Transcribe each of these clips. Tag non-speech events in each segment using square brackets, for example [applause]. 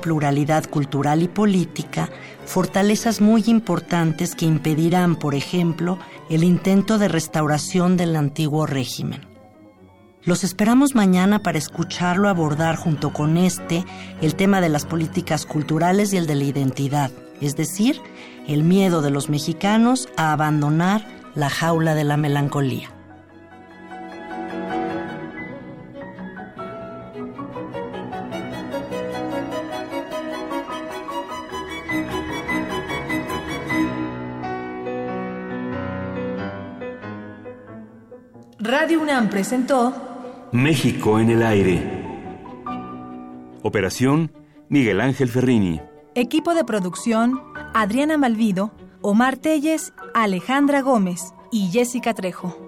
pluralidad cultural y política, fortalezas muy importantes que impedirán, por ejemplo, el intento de restauración del antiguo régimen. Los esperamos mañana para escucharlo abordar junto con este el tema de las políticas culturales y el de la identidad, es decir, el miedo de los mexicanos a abandonar la jaula de la melancolía. UNAM presentó México en el aire. Operación Miguel Ángel Ferrini. Equipo de producción Adriana Malvido, Omar Telles, Alejandra Gómez y Jessica Trejo.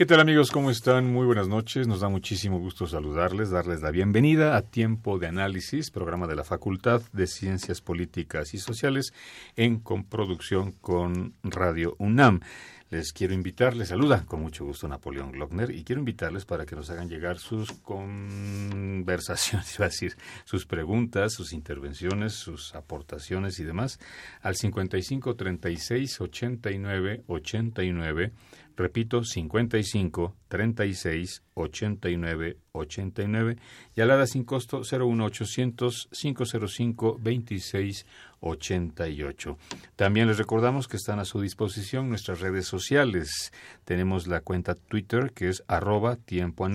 ¿Qué tal amigos? ¿Cómo están? Muy buenas noches. Nos da muchísimo gusto saludarles, darles la bienvenida a Tiempo de Análisis, programa de la Facultad de Ciencias Políticas y Sociales en coproducción con Radio UNAM. Les quiero invitar, les saluda con mucho gusto Napoleón Glockner y quiero invitarles para que nos hagan llegar sus conversaciones, [laughs] decir, sus preguntas, sus intervenciones, sus aportaciones y demás al 55 36 89 89 Repito, 55 36 89 89 y alada sin costo 01800 505 26 88. También les recordamos que están a su disposición nuestras redes sociales. Tenemos la cuenta Twitter que es arroba tiempo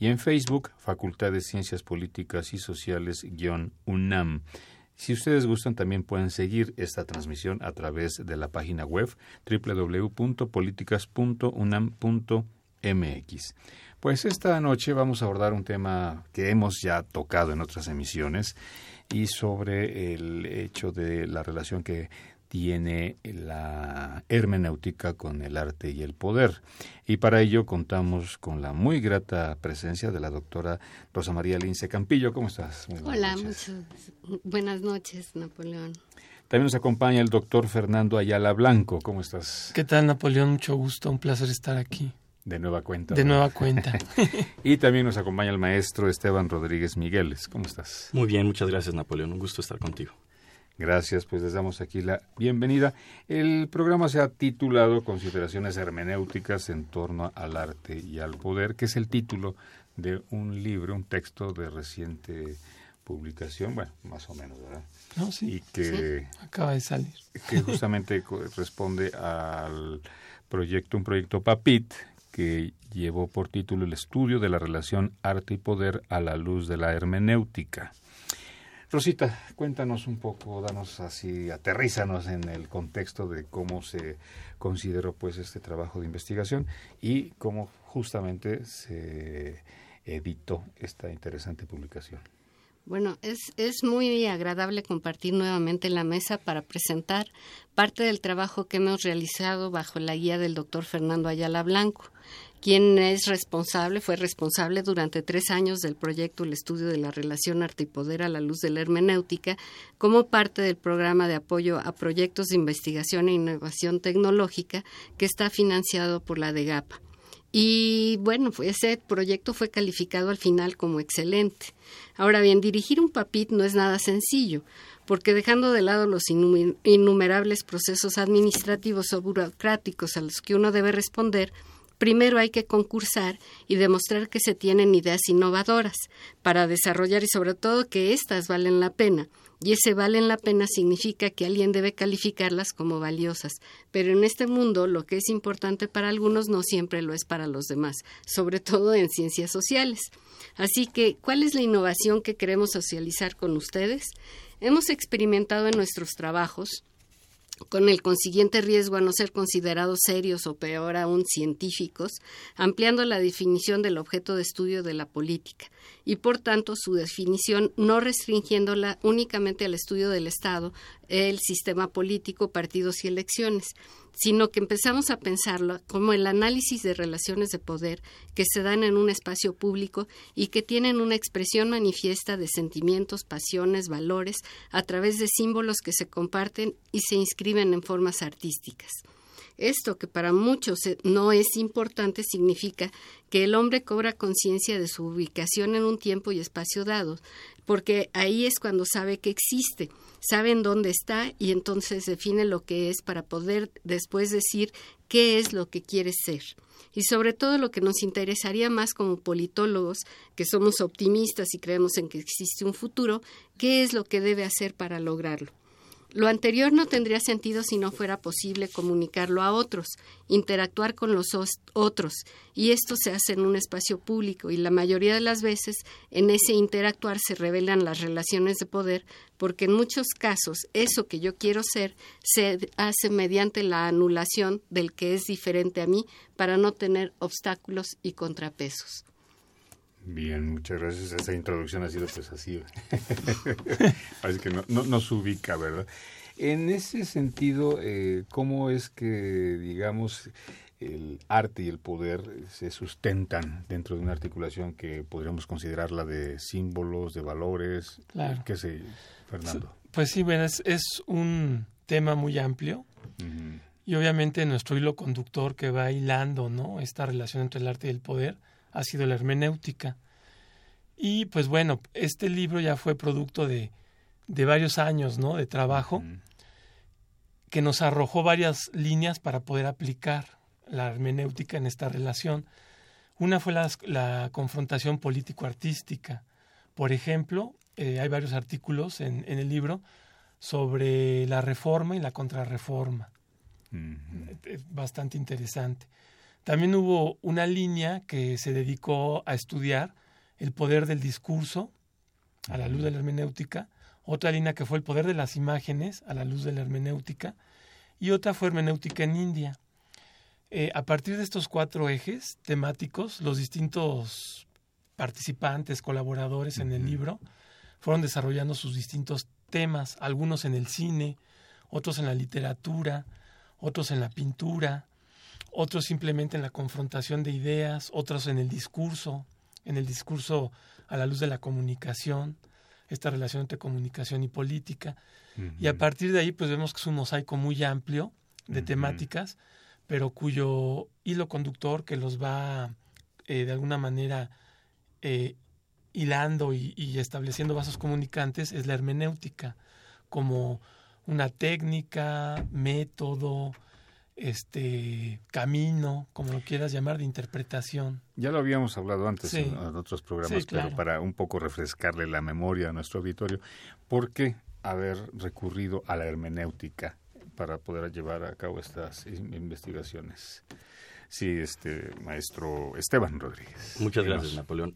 y en Facebook Facultad de Ciencias Políticas y Sociales guion UNAM. Si ustedes gustan, también pueden seguir esta transmisión a través de la página web www.políticas.unam.mx. Pues esta noche vamos a abordar un tema que hemos ya tocado en otras emisiones y sobre el hecho de la relación que tiene la hermenéutica con el arte y el poder. Y para ello contamos con la muy grata presencia de la doctora Rosa María Lince Campillo. ¿Cómo estás? Hola, muchas buenas noches, Napoleón. También nos acompaña el doctor Fernando Ayala Blanco. ¿Cómo estás? ¿Qué tal, Napoleón? Mucho gusto, un placer estar aquí. De nueva cuenta. De nueva cuenta. [laughs] y también nos acompaña el maestro Esteban Rodríguez Migueles. ¿Cómo estás? Muy bien, muchas gracias, Napoleón. Un gusto estar contigo. Gracias, pues les damos aquí la bienvenida. El programa se ha titulado Consideraciones hermenéuticas en torno al arte y al poder, que es el título de un libro, un texto de reciente publicación, bueno, más o menos, ¿verdad? No, sí. Y que acaba de salir. Que justamente responde al proyecto, un proyecto PAPIT, que llevó por título el estudio de la relación arte y poder a la luz de la hermenéutica. Rosita, cuéntanos un poco, danos así, aterrízanos en el contexto de cómo se consideró pues este trabajo de investigación y cómo justamente se editó esta interesante publicación. Bueno, es, es muy agradable compartir nuevamente la mesa para presentar parte del trabajo que hemos realizado bajo la guía del doctor Fernando Ayala Blanco quien es responsable, fue responsable durante tres años del proyecto El estudio de la relación arte y poder a la luz de la hermenéutica, como parte del programa de apoyo a proyectos de investigación e innovación tecnológica que está financiado por la DEGAPA. Y bueno, ese proyecto fue calificado al final como excelente. Ahora bien, dirigir un PAPIT no es nada sencillo, porque dejando de lado los innumerables procesos administrativos o burocráticos a los que uno debe responder, primero hay que concursar y demostrar que se tienen ideas innovadoras para desarrollar y sobre todo que éstas valen la pena y ese valen la pena significa que alguien debe calificarlas como valiosas, pero en este mundo lo que es importante para algunos no siempre lo es para los demás, sobre todo en ciencias sociales. Así que, ¿cuál es la innovación que queremos socializar con ustedes? Hemos experimentado en nuestros trabajos con el consiguiente riesgo a no ser considerados serios o peor aún científicos, ampliando la definición del objeto de estudio de la política y por tanto su definición no restringiéndola únicamente al estudio del Estado, el sistema político, partidos y elecciones, sino que empezamos a pensarlo como el análisis de relaciones de poder que se dan en un espacio público y que tienen una expresión manifiesta de sentimientos, pasiones, valores, a través de símbolos que se comparten y se inscriben en formas artísticas. Esto, que para muchos no es importante, significa que el hombre cobra conciencia de su ubicación en un tiempo y espacio dado, porque ahí es cuando sabe que existe, sabe en dónde está y entonces define lo que es para poder después decir qué es lo que quiere ser. Y sobre todo lo que nos interesaría más como politólogos, que somos optimistas y creemos en que existe un futuro, qué es lo que debe hacer para lograrlo. Lo anterior no tendría sentido si no fuera posible comunicarlo a otros, interactuar con los otros, y esto se hace en un espacio público y la mayoría de las veces en ese interactuar se revelan las relaciones de poder, porque en muchos casos eso que yo quiero ser se hace mediante la anulación del que es diferente a mí para no tener obstáculos y contrapesos. Bien, muchas gracias. Esa introducción ha sido pues así. [laughs] Que no, no, nos ubica, ¿verdad? En ese sentido, eh, ¿cómo es que, digamos, el arte y el poder se sustentan dentro de una articulación que podríamos considerarla de símbolos, de valores? Claro. ¿Qué sé, Fernando? Pues sí, bueno, es, es un tema muy amplio. Y obviamente nuestro hilo conductor que va hilando, ¿no? Esta relación entre el arte y el poder ha sido la hermenéutica. Y pues bueno, este libro ya fue producto de, de varios años ¿no? de trabajo que nos arrojó varias líneas para poder aplicar la hermenéutica en esta relación. Una fue la, la confrontación político-artística. Por ejemplo, eh, hay varios artículos en, en, el libro sobre la reforma y la contrarreforma. Es bastante interesante. También hubo una línea que se dedicó a estudiar el poder del discurso a la luz de la hermenéutica, otra línea que fue el poder de las imágenes a la luz de la hermenéutica y otra fue hermenéutica en India. Eh, a partir de estos cuatro ejes temáticos, los distintos participantes, colaboradores en el libro, fueron desarrollando sus distintos temas, algunos en el cine, otros en la literatura, otros en la pintura, otros simplemente en la confrontación de ideas, otros en el discurso, en el discurso a la luz de la comunicación, esta relación entre comunicación y política. Y a partir de ahí, pues vemos que es un mosaico muy amplio de temáticas, pero cuyo hilo conductor que los va eh, de alguna manera eh, hilando y, y estableciendo vasos comunicantes es la hermenéutica, como una técnica, método, este camino, como lo quieras llamar, de interpretación. Ya lo habíamos hablado antes en, otros programas, pero para un poco refrescarle la memoria a nuestro auditorio, ¿por qué haber recurrido a la hermenéutica para poder llevar a cabo estas investigaciones? Sí, este maestro Esteban Rodríguez. Muchas gracias, Napoleón.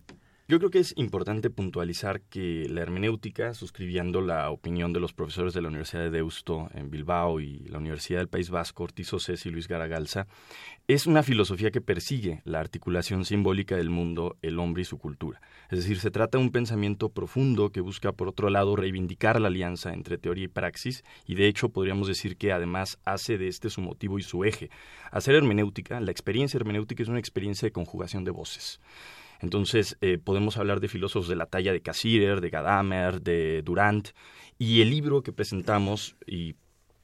Yo creo que es importante puntualizar que la hermenéutica, suscribiendo la opinión de los profesores de la Universidad de Deusto en Bilbao y la Universidad del País Vasco, Ortiz Océs y Luis Garagalza, es una filosofía que persigue la articulación simbólica del mundo, el hombre y su cultura. Es decir, se trata de un pensamiento profundo que busca, por otro lado, reivindicar la alianza entre teoría y praxis, y de hecho podríamos decir que además hace de este su motivo y su eje. Hacer hermenéutica, la experiencia hermenéutica es una experiencia de conjugación de voces. Entonces, eh, podemos hablar de filósofos de la talla de Cassirer, de Gadamer, de Durant, y el libro que presentamos y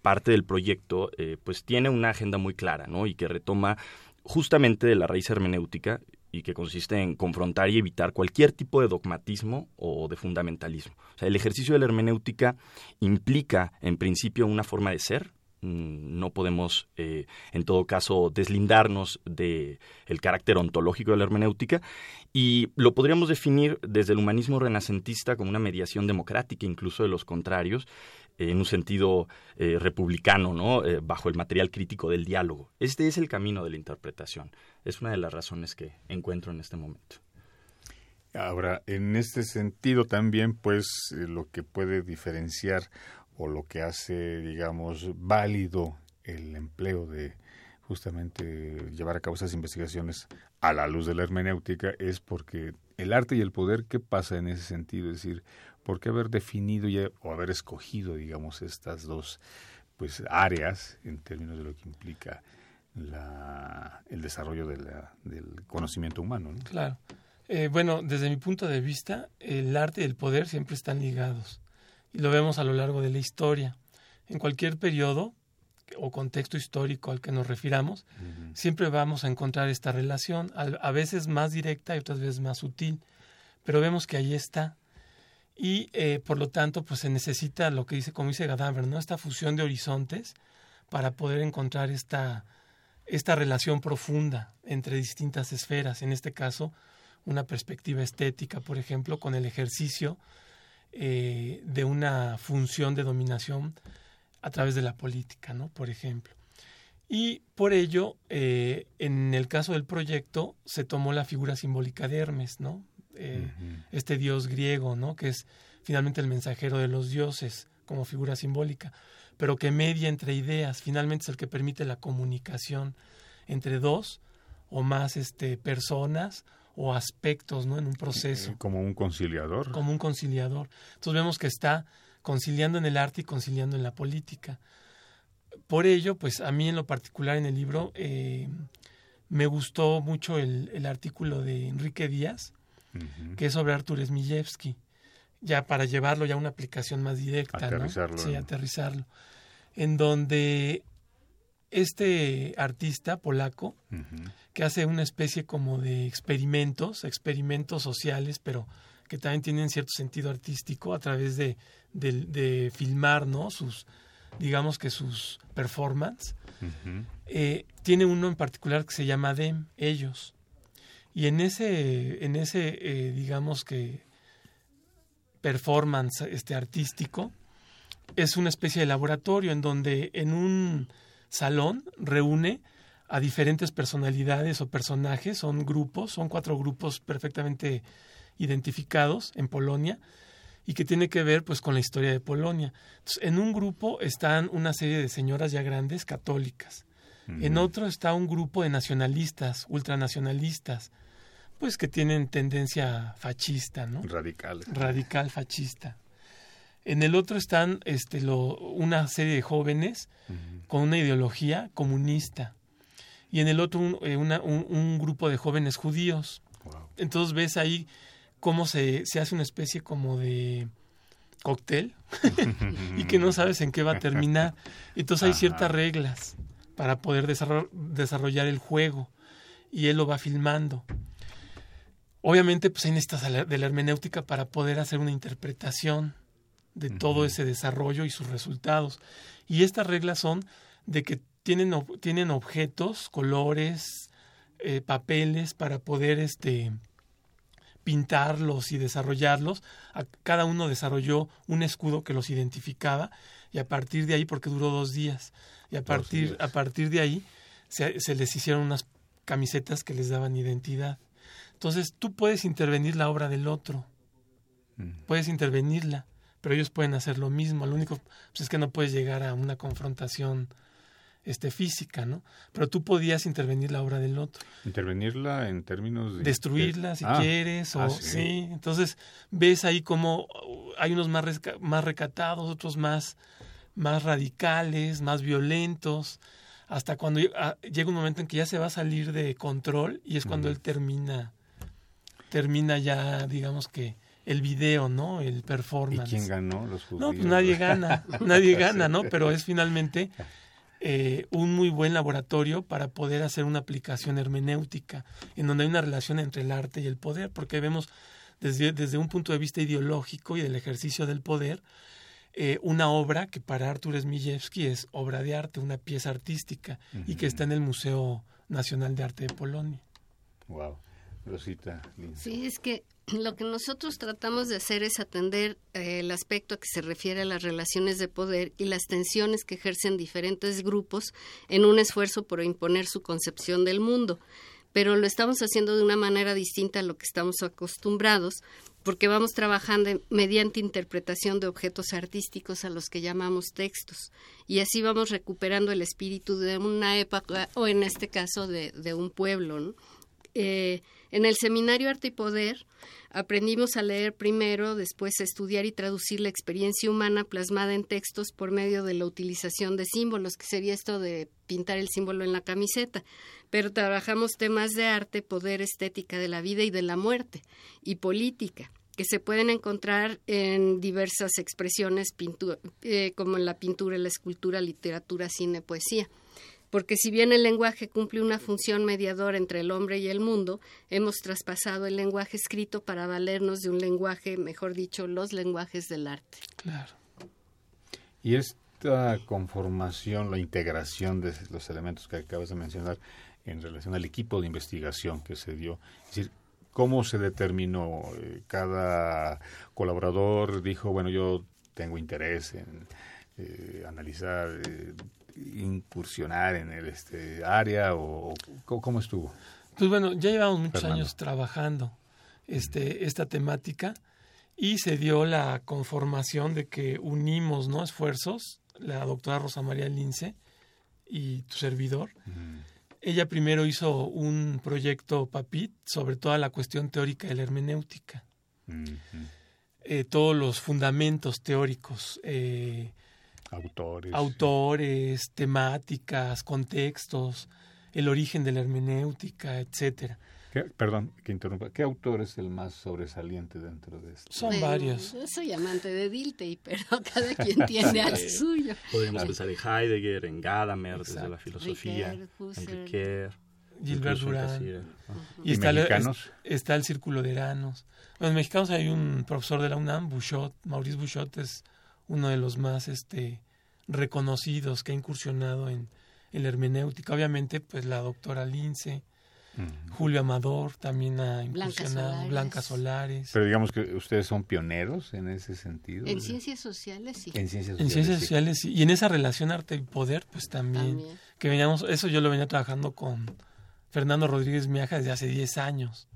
parte del proyecto, eh, pues tiene una agenda muy clara, ¿no? Y que retoma justamente de la raíz hermenéutica y que consiste en confrontar y evitar cualquier tipo de dogmatismo o de fundamentalismo. O sea, el ejercicio de la hermenéutica implica, en principio, una forma de ser, no podemos, eh, en todo caso, deslindarnos de el carácter ontológico de la hermenéutica y lo podríamos definir desde el humanismo renacentista como una mediación democrática, incluso de los contrarios, en un sentido eh, republicano, ¿no? Eh, bajo el material crítico del diálogo. Este es el camino de la interpretación. Es una de las razones que encuentro en este momento. Ahora, en este sentido también, pues, eh, lo que puede diferenciar o lo que hace, digamos, válido el empleo de justamente llevar a cabo esas investigaciones a la luz de la hermenéutica es porque el arte y el poder, ¿qué pasa en ese sentido? Es decir, ¿por qué haber definido ya, o haber escogido, digamos, estas dos pues áreas en términos de lo que implica la, el desarrollo de la, del conocimiento humano? ¿no? Claro. Eh, bueno, desde mi punto de vista, el arte y el poder siempre están ligados y lo vemos a lo largo de la historia. En cualquier periodo o contexto histórico al que nos refiramos, siempre vamos a encontrar esta relación, a, veces más directa y otras veces más sutil, pero vemos que ahí está. Y eh, por lo tanto, pues se necesita lo que dice, como dice Gadamer, ¿no? Esta fusión de horizontes para poder encontrar esta, esta relación profunda entre distintas esferas, en este caso, una perspectiva estética, por ejemplo, con el ejercicio eh, de una función de dominación a través de la política, ¿no? Por ejemplo. Y por ello, eh, en el caso del proyecto, se tomó la figura simbólica de Hermes, ¿no? Eh, este dios griego, ¿no? Que es finalmente el mensajero de los dioses como figura simbólica, pero que media entre ideas, finalmente es el que permite la comunicación entre dos o más este, personas o aspectos ¿no? en un proceso. Como un conciliador. Como un conciliador. Entonces vemos que está conciliando en el arte y conciliando en la política. Por ello, pues a mí en lo particular en el libro eh, me gustó mucho el, el, artículo de Enrique Díaz, que es sobre Artur Smijewski, ya para llevarlo ya a una aplicación más directa. Aterrizarlo. Sí, aterrizarlo. En donde este artista polaco, que hace una especie como de experimentos, experimentos sociales, pero que también tienen cierto sentido artístico a través de, de, filmar, ¿no? Sus, digamos que sus performances. Eh, tiene uno en particular que se llama Dem, ellos. Y en ese, en ese eh, digamos que performance este artístico, es una especie de laboratorio en donde en un salón reúne a diferentes personalidades o personajes, son grupos, son cuatro grupos perfectamente identificados en Polonia y que tiene que ver pues con la historia de Polonia. en un grupo están una serie de señoras ya grandes católicas. En otro está un grupo de nacionalistas, ultranacionalistas, pues que tienen tendencia fascista, ¿no? Radical. Radical fascista. En el otro están este, lo, una serie de jóvenes con una ideología comunista. Y en el otro un, eh, un, grupo de jóvenes judíos. Entonces ves ahí cómo se, se hace una especie como de cóctel [laughs] y que no sabes en qué va a terminar. Entonces hay ciertas reglas para poder desarrollar el juego y él lo va filmando. Obviamente, pues hay necesitas de la hermenéutica para poder hacer una interpretación de todo ese desarrollo y sus resultados. Y estas reglas son de que tienen, tienen objetos, colores, eh, papeles para poder este, pintarlos y desarrollarlos. cada uno desarrolló un escudo que los identificaba y a partir de ahí, porque duró dos días, y a partir, a partir de ahí se, se les hicieron unas camisetas que les daban identidad. Entonces tú puedes intervenir la obra del otro, puedes intervenirla pero ellos pueden hacer lo mismo. Lo único pues, es que no puedes llegar a una confrontación este, física, ¿no? Pero tú podías intervenir la obra del otro. Intervenirla en términos de... Destruirla si ah, quieres, o ah, sí. Entonces ves ahí como hay unos más, más recatados, otros más, más radicales, más violentos, hasta cuando ah, llega un momento en que ya se va a salir de control y es cuando él termina, termina ya, digamos que el video, ¿no? El performance. ¿Y quién ganó? Los judíos. No, pues nadie gana, nadie [laughs] gana, ¿no? Pero es finalmente eh, un muy buen laboratorio para poder hacer una aplicación hermenéutica, en donde hay una relación entre el arte y el poder, porque vemos desde, desde un punto de vista ideológico y del ejercicio del poder, eh, una obra que para Artur Smijewski es obra de arte, una pieza artística, y que está en el Museo Nacional de Arte de Polonia. Wow. Rosita. Sí, es que lo que nosotros tratamos de hacer es atender eh, el aspecto que se refiere a las relaciones de poder y las tensiones que ejercen diferentes grupos en un esfuerzo por imponer su concepción del mundo. Pero lo estamos haciendo de una manera distinta a lo que estamos acostumbrados, porque vamos trabajando mediante interpretación de objetos artísticos a los que llamamos textos. Y así vamos recuperando el espíritu de una época, o en este caso de, de un pueblo. ¿no? Eh, en el seminario Arte y Poder aprendimos a leer primero, después a estudiar y traducir la experiencia humana plasmada en textos por medio de la utilización de símbolos, que sería esto de pintar el símbolo en la camiseta. Pero trabajamos temas de arte, poder, estética de la vida y de la muerte, y política que se pueden encontrar en diversas expresiones, eh, como en la pintura, la escultura, literatura, cine, poesía porque si bien el lenguaje cumple una función mediadora entre el hombre y el mundo, hemos traspasado el lenguaje escrito para valernos de un lenguaje, mejor dicho, los lenguajes del arte. Claro. Y esta conformación, la integración de los elementos que acabas de mencionar en relación al equipo de investigación que se dio, es decir, ¿cómo se determinó? Eh, cada colaborador dijo, bueno, yo tengo interés en eh, analizar eh, incursionar en el este área o, cómo estuvo? Pues bueno, ya llevamos muchos años trabajando este esta temática y se dio la conformación de que unimos no esfuerzos la doctora Rosa María Lince y tu servidor. Ella primero hizo un proyecto PAPIT sobre toda la cuestión teórica de la hermenéutica. Eh, todos los fundamentos teóricos, eh, Autores. Autores, temáticas, contextos, el origen de la hermenéutica, etcétera. perdón, que interrumpa. ¿Qué autor es el más sobresaliente dentro de esto? Son varios. Yo soy amante de Dilthey, pero [laughs] cada quien tiene al [laughs] suyo. Podemos pensar en Heidegger, en Gadamer, desde la filosofía, en Riquet, Gilbert Durán. Y, está, mexicanos? El, está el Círculo de Eranos. Los mexicanos hay un profesor de la UNAM, Bouchot, Maurice Bouchot es uno de los más este, reconocidos que ha incursionado en, la hermenéutica. Obviamente, pues la doctora Lince, Julio Amador también ha incursionado, Blanca Solares. Pero digamos que ustedes son pioneros en ese sentido. En ciencias sociales, sí. En ciencias sociales, en ciencias sociales sí. Y en esa relación arte y poder, pues también, Que veníamos, eso yo lo venía trabajando con Fernando Rodríguez Miaja desde hace 10 años.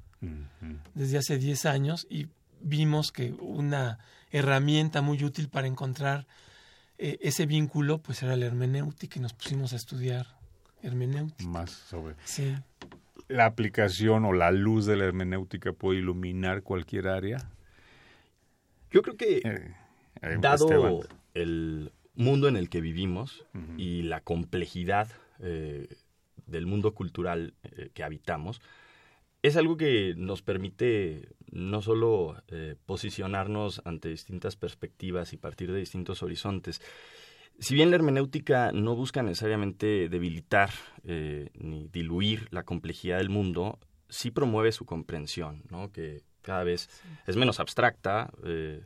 Desde hace 10 años y vimos que una herramienta muy útil para encontrar eh, ese vínculo, pues era la hermenéutica y nos pusimos a estudiar hermenéutica. Más sobre. Sí. ¿La aplicación o la luz de la hermenéutica puede iluminar cualquier área? Yo creo que, eh, dado el mundo en el que vivimos y la complejidad eh, del mundo cultural que habitamos, es algo que nos permite no solo eh, posicionarnos ante distintas perspectivas y partir de distintos horizontes, si bien la hermenéutica no busca necesariamente debilitar eh, ni diluir la complejidad del mundo, sí promueve su comprensión, ¿no? que cada vez es menos abstracta, eh,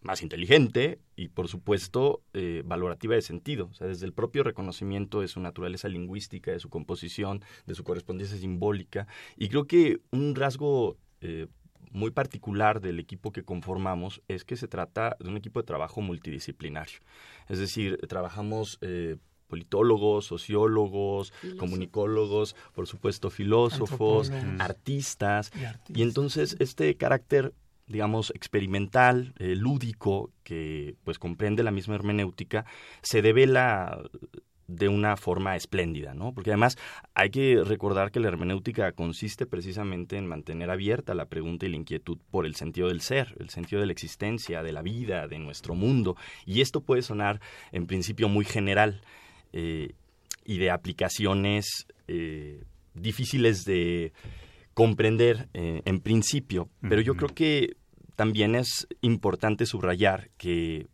más inteligente y, por supuesto, eh, valorativa de sentido. O sea, desde el propio reconocimiento de su naturaleza lingüística, de su composición, de su correspondencia simbólica. Y creo que un rasgo eh, muy particular del equipo que conformamos es que se trata de un equipo de trabajo multidisciplinario. Es decir, trabajamos eh, politólogos, sociólogos, comunicólogos, por supuesto filósofos, artistas, y entonces este carácter digamos, experimental, eh, lúdico, que pues comprende la misma hermenéutica, se devela de una forma espléndida, ¿no? Porque además hay que recordar que la hermenéutica consiste precisamente en mantener abierta la pregunta y la inquietud por el sentido del ser, el sentido de la existencia, de la vida, de nuestro mundo. Y esto puede sonar en principio muy general eh, y de aplicaciones eh, difíciles de comprender en principio, pero yo creo que también es importante subrayar que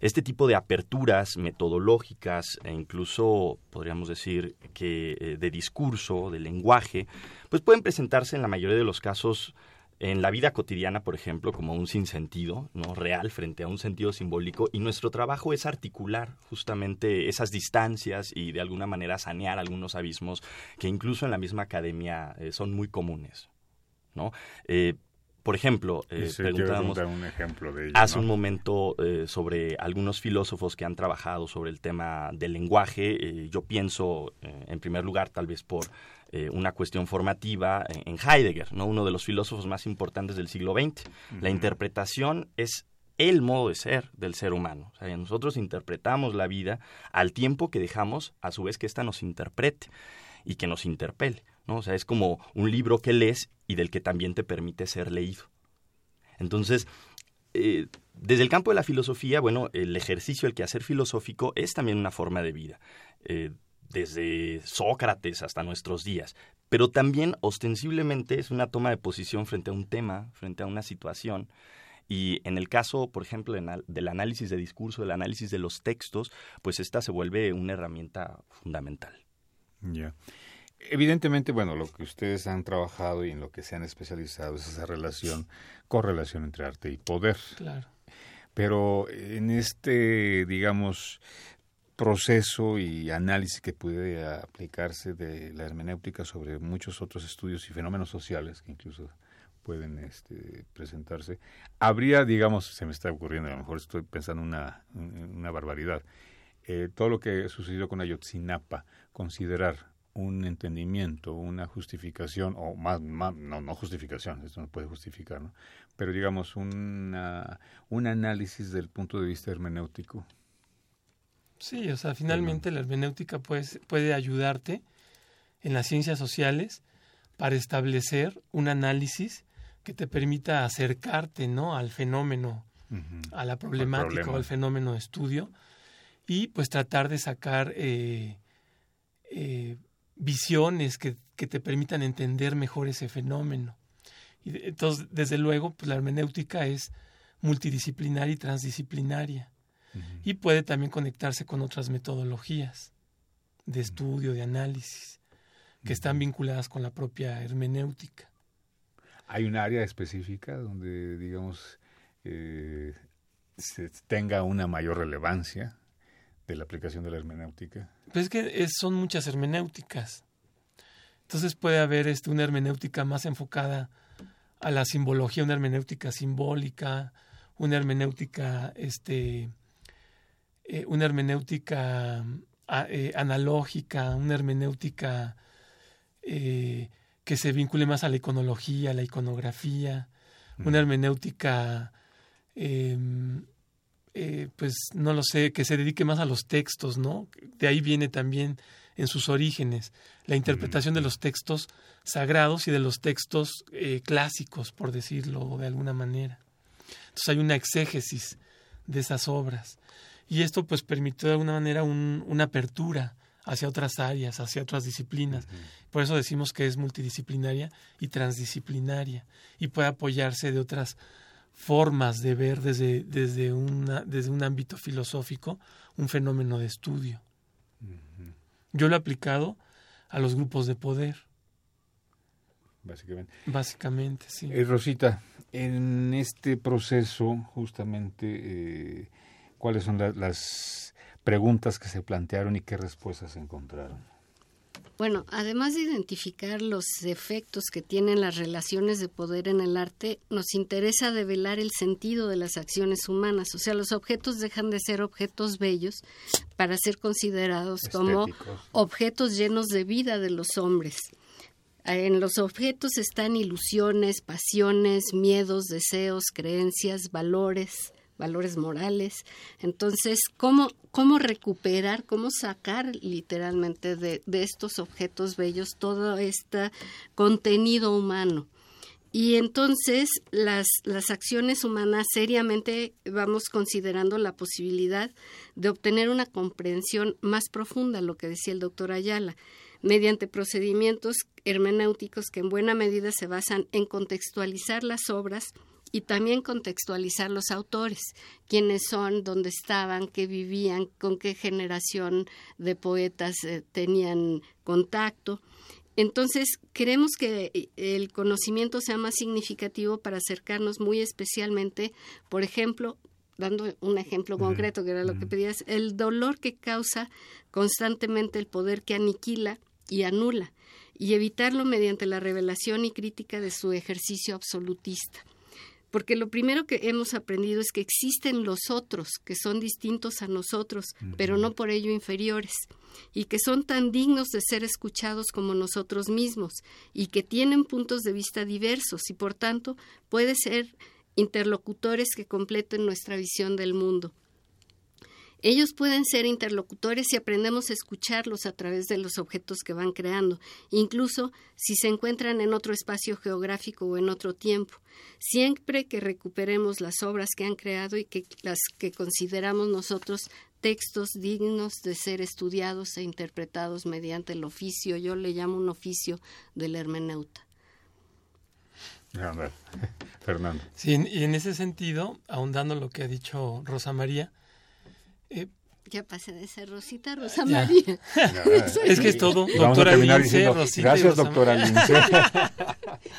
este tipo de aperturas metodológicas e incluso podríamos decir que eh, de discurso, de lenguaje, pues pueden presentarse en la mayoría de los casos en la vida cotidiana, por ejemplo, como un sinsentido, ¿no? real frente a un sentido simbólico, y nuestro trabajo es articular justamente esas distancias y de alguna manera sanear algunos abismos que incluso en la misma academia eh, son muy comunes. ¿no? Eh, por ejemplo, eh, preguntábamos un ejemplo de hace un momento eh, sobre algunos filósofos que han trabajado sobre el tema del lenguaje. yo pienso, en primer lugar, tal vez por eh, una cuestión formativa en Heidegger, ¿no? uno de los filósofos más importantes del siglo XX. La interpretación es el modo de ser del ser humano. O sea, nosotros interpretamos la vida al tiempo que dejamos, a su vez, que ésta nos interprete y que nos interpele. ¿no? O sea, es como un libro que lees y del que también te permite ser leído. Entonces, eh, desde el campo de la filosofía, bueno, el ejercicio, el quehacer filosófico es también una forma de vida. Eh, desde Sócrates hasta nuestros días, pero también ostensiblemente es una toma de posición frente a un tema, frente a una situación. Y en el caso, por ejemplo, del análisis de discurso, del análisis de los textos, pues esta se vuelve una herramienta fundamental. Ya. Evidentemente, bueno, lo que ustedes han trabajado y en lo que se han especializado es esa relación, correlación entre arte y poder. Claro. Pero en este, digamos, proceso y análisis que puede aplicarse de la hermenéutica sobre muchos otros estudios y fenómenos sociales que incluso pueden este, presentarse. Habría, digamos, se me está ocurriendo, a lo mejor estoy pensando una, una barbaridad, eh, todo lo que sucedió con Ayotzinapa, considerar un entendimiento, una justificación, o más, más no, no justificación, esto no puede justificar, ¿no? pero digamos una, un análisis del punto de vista hermenéutico Sí, o sea, finalmente la hermenéutica puede, puede ayudarte en las ciencias sociales para establecer un análisis que te permita acercarte ¿no? al fenómeno, a la problemática o al fenómeno de estudio y pues tratar de sacar eh, eh, visiones que, que, te permitan entender mejor ese fenómeno. Y entonces, desde luego, pues la hermenéutica es multidisciplinaria y transdisciplinaria. Y puede también conectarse con otras metodologías de estudio, de análisis, que están vinculadas con la propia hermenéutica. ¿Hay un área específica donde, digamos, eh, se tenga una mayor relevancia de la aplicación de la hermenéutica? Pues es que son muchas hermenéuticas. Entonces puede haber este, una hermenéutica más enfocada a la simbología, una hermenéutica simbólica, una hermenéutica este, eh, una hermenéutica eh, analógica, una hermenéutica eh, que se vincule más a la iconología, a la iconografía, una hermenéutica, em, pues no lo sé, que se dedique más a los textos, ¿no? De ahí viene también en sus orígenes la interpretación de los textos sagrados y de los textos clásicos, por decirlo de alguna manera. Entonces hay una exégesis de esas obras y esto pues permitió de alguna manera una apertura hacia otras áreas, hacia otras disciplinas. Por eso decimos que es multidisciplinaria y transdisciplinaria y puede apoyarse de otras formas de ver desde, desde, una, desde un ámbito filosófico un fenómeno de estudio. Yo lo he aplicado a los grupos de poder. Básicamente. Básicamente, sí. Eh, Rosita, en este proceso justamente... Eh, cuáles son las preguntas que se plantearon y qué respuestas se encontraron. Bueno, además de identificar los efectos que tienen las relaciones de poder en el arte, nos interesa develar el sentido de las acciones humanas. O sea, los objetos dejan de ser objetos bellos para ser considerados como objetos llenos de vida de los hombres. En los objetos están ilusiones, pasiones, miedos, deseos, creencias, valores, valores morales. Entonces, ¿cómo, cómo recuperar, cómo sacar literalmente de, de estos objetos bellos todo este contenido humano? Y entonces las, las acciones humanas seriamente vamos considerando la posibilidad de obtener una comprensión más profunda, lo que decía el doctor Ayala, mediante procedimientos hermenéuticos que en buena medida se basan en contextualizar las obras y también contextualizar los autores, quiénes son, dónde estaban, qué vivían, con qué generación de poetas eh, tenían contacto. Entonces, queremos que el conocimiento sea más significativo para acercarnos muy especialmente, por ejemplo, dando un ejemplo concreto, que era lo que pedías, el dolor que causa constantemente el poder que aniquila y anula, y evitarlo mediante la revelación y crítica de su ejercicio absolutista. Porque lo primero que hemos aprendido es que existen los otros, que son distintos a nosotros, pero no por ello inferiores, y que son tan dignos de ser escuchados como nosotros mismos, y que tienen puntos de vista diversos, y por tanto puede ser interlocutores que completen nuestra visión del mundo. Ellos pueden ser interlocutores si aprendemos a escucharlos a través de los objetos que van creando, incluso si se encuentran en otro espacio geográfico o en otro tiempo, siempre que recuperemos las obras que han creado y que las que consideramos nosotros textos dignos de ser estudiados e interpretados mediante el oficio, yo le llamo un oficio del hermeneuta. [laughs] Fernando. Sí, y en ese sentido, ahondando lo que ha dicho Rosa María, eh, ya pasé de ser Rosita a Rosa María. [laughs] es que es todo. doctora Lince, Rosita Gracias, doctora Lince.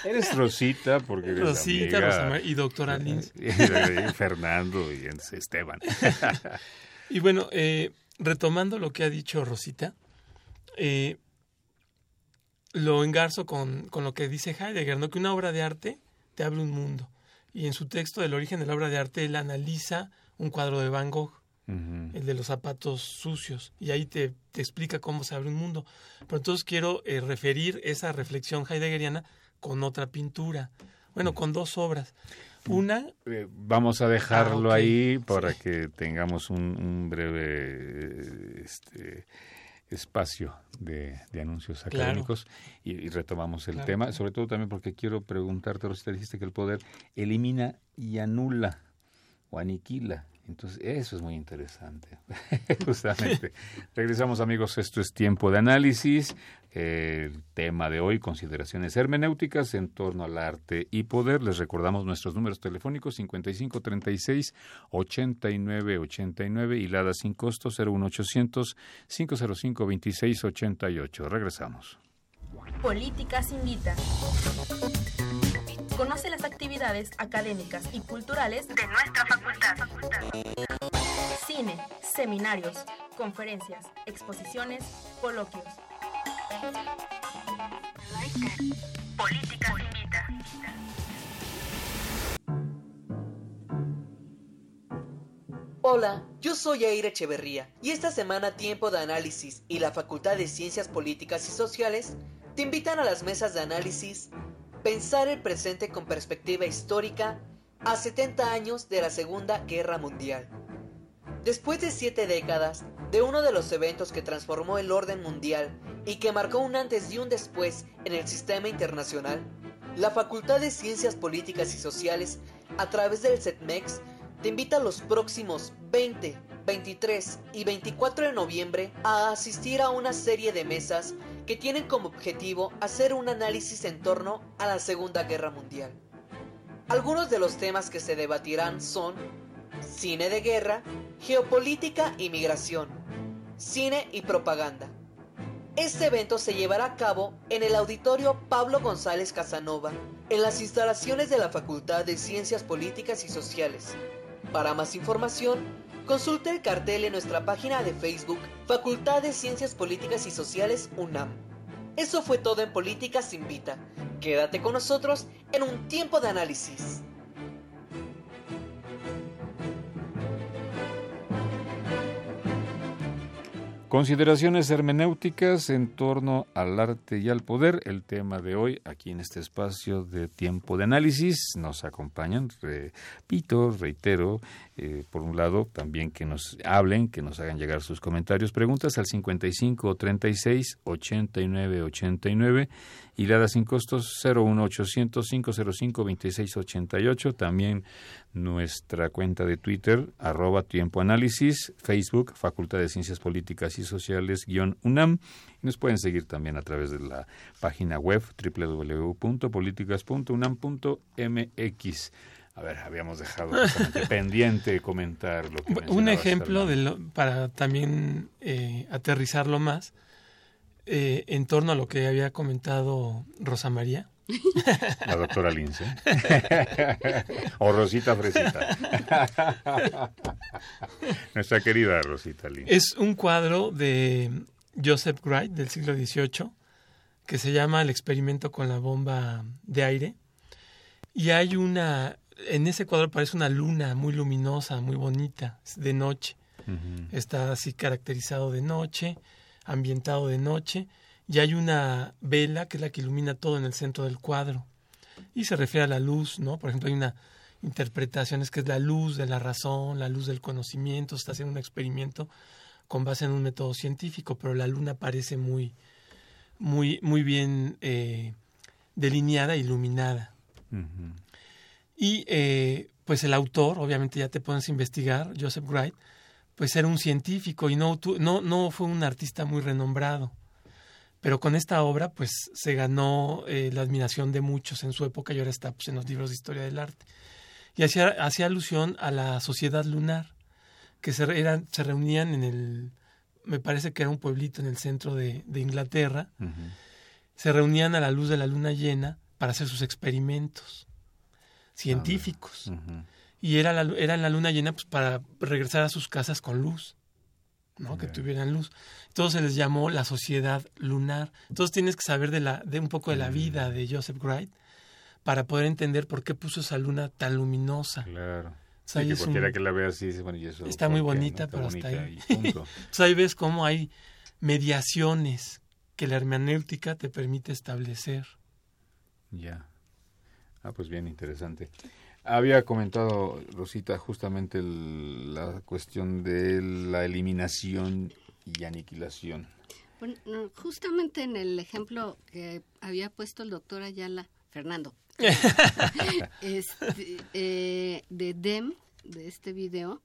[laughs] eres Rosita porque eres Rosita, amiga. Rosa María y doctora Lince. [laughs] Fernando y Esteban. y bueno, eh, retomando lo que ha dicho Rosita, eh, lo engarzo con, con lo que dice Heidegger, ¿no? que una obra de arte te abre un mundo. Y en su texto del origen de la obra de arte, él analiza un cuadro de Van Gogh, uh -huh. el de los zapatos sucios, y ahí te, te, explica cómo se abre un mundo. Pero entonces quiero eh, referir esa reflexión heideggeriana con otra pintura, bueno, uh -huh. con dos obras. Una... Eh, vamos a dejarlo ah, okay. ahí para sí. que tengamos un, un breve... Este, espacio de, de anuncios académicos y, y, retomamos el claro. tema, sobre todo también porque quiero preguntarte, Rosita, dijiste que el poder elimina y anula o aniquila. Entonces, eso es muy interesante, [laughs] justamente. Regresamos, amigos, esto es tiempo de análisis. El tema de hoy, consideraciones hermenéuticas en torno al arte y poder. Les recordamos nuestros números telefónicos 5536 8989 y Lada sin costo 01800 505 2688. Regresamos. Políticas Invita. Conoce las actividades académicas y culturales de nuestra facultad. Cine, seminarios, conferencias, exposiciones, coloquios. Políticas Invita. Hola, yo soy Aire Echeverría y esta semana Tiempo de Análisis y la Facultad de Ciencias Políticas y Sociales te invitan a las mesas de análisis Pensar el presente con perspectiva histórica a 70 años de la Segunda Guerra Mundial. Después de siete décadas de uno de los eventos que transformó el orden mundial y que marcó un antes y un después en el sistema internacional, la Facultad de Ciencias Políticas y Sociales, a través del CETMEX, te invita los próximos 20, 23 y 24 de noviembre a asistir a una serie de mesas que tienen como objetivo hacer un análisis en torno a la Segunda Guerra Mundial. Algunos de los temas que se debatirán son cine de guerra, geopolítica y migración, cine y propaganda. Este evento se llevará a cabo en el auditorio Pablo González Casanova, en las instalaciones de la Facultad de Ciencias Políticas y Sociales. Para más información, consulte el cartel en nuestra página de Facebook Facultad de Ciencias Políticas y Sociales UNAM. Eso fue todo en Políticas Invita. Quédate con nosotros en un tiempo de análisis. Consideraciones hermenéuticas en torno al arte y al poder. El tema de hoy, aquí en este espacio de tiempo de análisis, nos acompañan, repito, reitero, eh, por un lado, también que nos hablen, que nos hagan llegar sus comentarios, preguntas al 55 36 89 89 y dada sin costos 01800 505 26 88. También nuestra cuenta de Twitter, arroba tiempo análisis, Facebook, Facultad de Ciencias Políticas y Sociales, guion UNAM. Y nos pueden seguir también a través de la página web www.políticas.unam.mx. A ver, habíamos dejado [laughs] pendiente comentar lo que Un ejemplo de lo, para también eh, aterrizarlo más. eh, en torno a lo que había comentado Rosa María. La doctora Lince. [laughs] o Rosita Fresita. [laughs] Nuestra querida Rosita Lince. Es un cuadro de Joseph Wright del siglo XVIII que se llama El experimento con la bomba de aire. Y hay una, en ese cuadro parece una luna muy luminosa, muy bonita, de noche. Está así caracterizado de noche, ambientado de noche, y hay una vela que es la que ilumina todo en el centro del cuadro. Y se refiere a la luz, ¿no? Por ejemplo, hay una interpretación es que es la luz de la razón, la luz del conocimiento, está haciendo un experimento con base en un método científico, pero la luna parece muy, muy, muy bien eh, delineada, iluminada. Y eh, pues el autor, obviamente ya te puedes investigar, Joseph Wright, pues era un científico y no, no, no fue un artista muy renombrado. Pero con esta obra, pues se ganó eh, la admiración de muchos. En su época y ahora está pues, en los libros de historia del arte. Y hacía, hacía alusión a la sociedad lunar, que se, eran, se reunían en el, me parece que era un pueblito en el centro de, de Inglaterra, se reunían a la luz de la luna llena para hacer sus experimentos científicos. Y era, la, era en la luna llena pues, para regresar a sus casas con luz, ¿no? Que tuvieran luz. Entonces se les llamó la sociedad lunar. Entonces tienes que saber de, la, de un poco de la vida de Joseph Wright para poder entender por qué puso esa luna tan luminosa. Claro. que cualquiera que la vea así dice, bueno, y eso Está muy bonita, pero hasta ahí. [laughs] Entonces ahí ves cómo hay mediaciones que la hermenéutica te permite establecer. Ya. Ah, pues bien interesante. Había comentado Rosita justamente la cuestión de la eliminación y aniquilación. Bueno, justamente en el ejemplo que había puesto el doctor Ayala, Fernando, [laughs] este, eh, de DEM, de este video,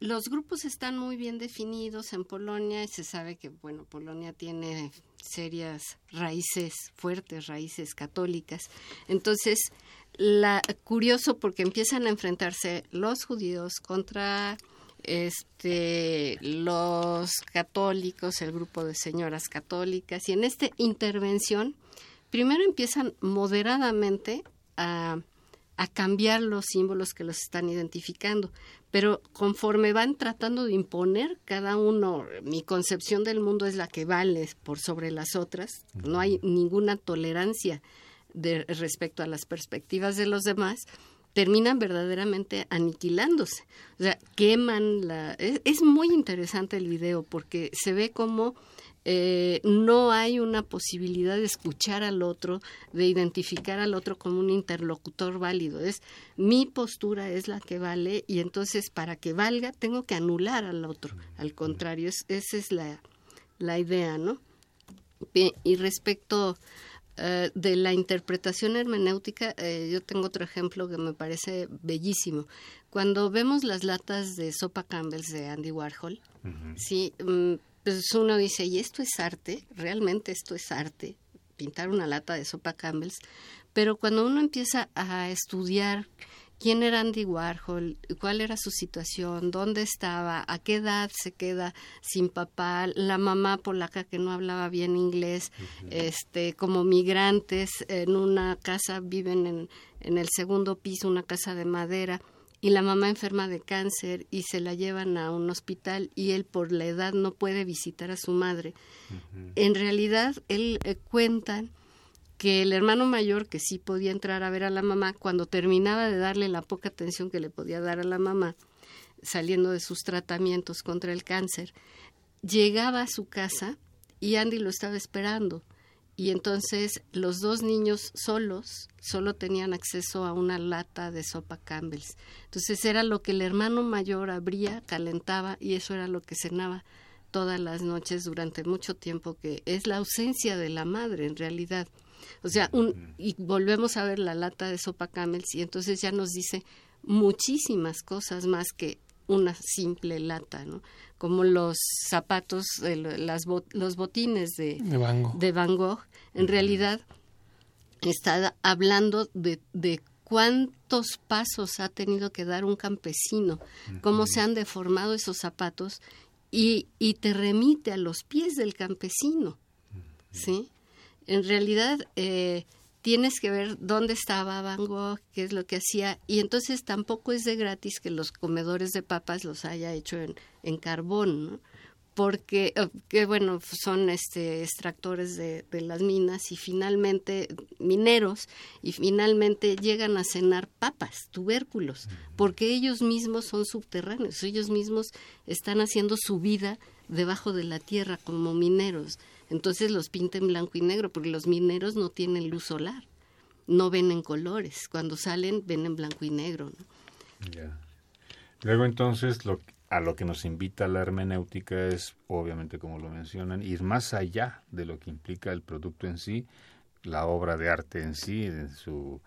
los grupos están muy bien definidos en Polonia y se sabe que, bueno, Polonia tiene serias raíces, fuertes raíces católicas. Entonces, la, curioso porque empiezan a enfrentarse los judíos contra este los católicos, el grupo de señoras católicas y en esta intervención primero empiezan moderadamente a, a cambiar los símbolos que los están identificando, pero conforme van tratando de imponer cada uno, mi concepción del mundo es la que vale por sobre las otras, no hay ninguna tolerancia de, respecto a las perspectivas de los demás, terminan verdaderamente aniquilándose. O sea, queman la... Es, muy interesante el video porque se ve como eh, no hay una posibilidad de escuchar al otro, de identificar al otro como un interlocutor válido. Es mi postura es la que vale y entonces para que valga tengo que anular al otro. Al contrario, esa es la, la idea, ¿no? Y respecto eh, de la interpretación hermenéutica, eh, yo tengo otro ejemplo que me parece bellísimo. Cuando vemos las latas de sopa Campbell's de Andy Warhol, sí, mm, pues uno dice, ¿y esto es arte? ¿Realmente esto es arte? Pintar una lata de sopa Campbell's. Pero cuando uno empieza a estudiar quién era Andy Warhol, cuál era su situación, dónde estaba, a qué edad se queda sin papá, la mamá polaca que no hablaba bien inglés, este, como migrantes en una casa, viven en, en el segundo piso, una casa de madera, y la mamá enferma de cáncer y se la llevan a un hospital y él por la edad no puede visitar a su madre. En realidad, él eh, cuenta que el hermano mayor, que sí podía entrar a ver a la mamá, cuando terminaba de darle la poca atención que le podía dar a la mamá, saliendo de sus tratamientos contra el cáncer, llegaba a su casa y Andy lo estaba esperando. Y entonces los dos niños solos solo tenían acceso a una lata de sopa Campbell's. Entonces era lo que el hermano mayor abría, calentaba y eso era lo que cenaba todas las noches durante mucho tiempo, que es la ausencia de la madre en realidad. O sea, un, y volvemos a ver la lata de sopa Camels y entonces ya nos dice muchísimas cosas más que una simple lata, ¿no? Como los zapatos, las los botines de, de, Van Gogh. En realidad está hablando de, de cuántos pasos ha tenido que dar un campesino, cómo se han deformado esos zapatos y, y te remite a los pies del campesino ¿sí? En realidad eh, tienes que ver dónde estaba Van Gogh, qué es lo que hacía, y entonces tampoco es de gratis que los comedores de papas los haya hecho en, en carbón, ¿no? porque eh, que bueno son este extractores de, de, las minas y finalmente mineros y finalmente llegan a cenar papas tubérculos porque ellos mismos son subterráneos ellos mismos están haciendo su vida debajo de la tierra como mineros entonces los pinta en blanco y negro porque los mineros no tienen luz solar no ven en colores cuando salen ven en blanco y negro ¿no? yeah. luego entonces lo a lo que nos invita la hermenéutica es, obviamente, como lo mencionan, ir más allá de lo que implica el producto en sí, la obra de arte en sí, en su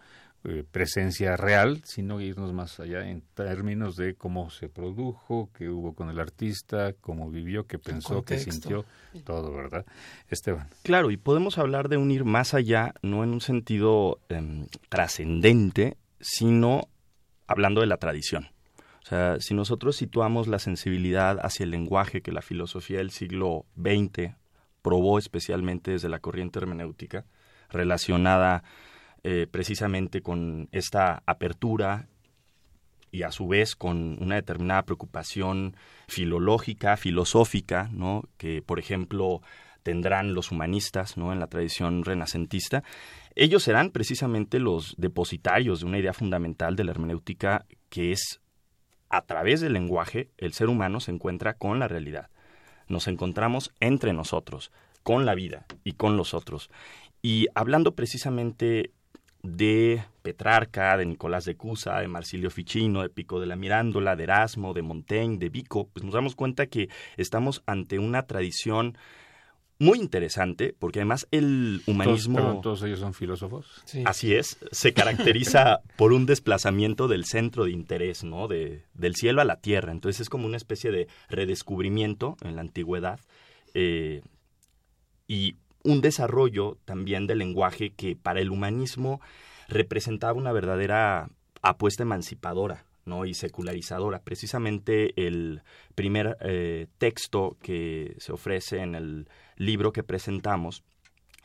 eh, presencia real, sino irnos más allá en términos de cómo se produjo, qué hubo con el artista, cómo vivió, qué pensó, qué sintió, todo, ¿verdad? Esteban. Claro, y podemos hablar de un ir más allá, no en un sentido eh, trascendente, sino hablando de la tradición. O sea, si nosotros situamos la sensibilidad hacia el lenguaje que la filosofía del siglo XX probó especialmente desde la corriente hermenéutica, relacionada eh, precisamente con esta apertura y a su vez con una determinada preocupación filológica, filosófica, ¿no? que por ejemplo tendrán los humanistas ¿no? en la tradición renacentista, ellos serán precisamente los depositarios de una idea fundamental de la hermenéutica que es a través del lenguaje, el ser humano se encuentra con la realidad. Nos encontramos entre nosotros, con la vida y con los otros. Y hablando precisamente de Petrarca, de Nicolás de Cusa, de Marsilio Ficino, de Pico de la Mirándola, de Erasmo, de Montaigne, de Vico, pues nos damos cuenta que estamos ante una tradición muy interesante, porque además el humanismo... ¿Todos, todos ellos son filósofos? Sí. Así es, se caracteriza [laughs] por un desplazamiento del centro de interés, ¿no? De, del cielo a la tierra. Entonces es como una especie de redescubrimiento en la antigüedad eh, y un desarrollo también del lenguaje que para el humanismo representaba una verdadera apuesta emancipadora. ¿no? y secularizadora. Precisamente el primer eh, texto que se ofrece en el libro que presentamos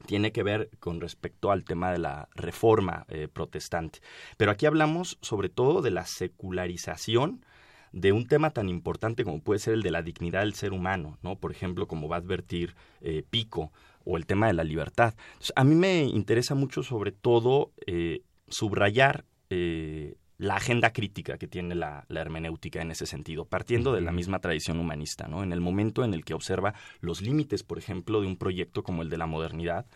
tiene que ver con respecto al tema de la reforma eh, protestante. Pero aquí hablamos sobre todo de la secularización de un tema tan importante como puede ser el de la dignidad del ser humano, ¿no? Por ejemplo, como va a advertir eh, Pico, o el tema de la libertad. Entonces, a mí me interesa mucho sobre todo eh, subrayar eh, la agenda crítica que tiene la, la, hermenéutica en ese sentido, partiendo de la misma tradición humanista, ¿no? En el momento en el que observa los límites, por ejemplo, de un proyecto como el de la modernidad,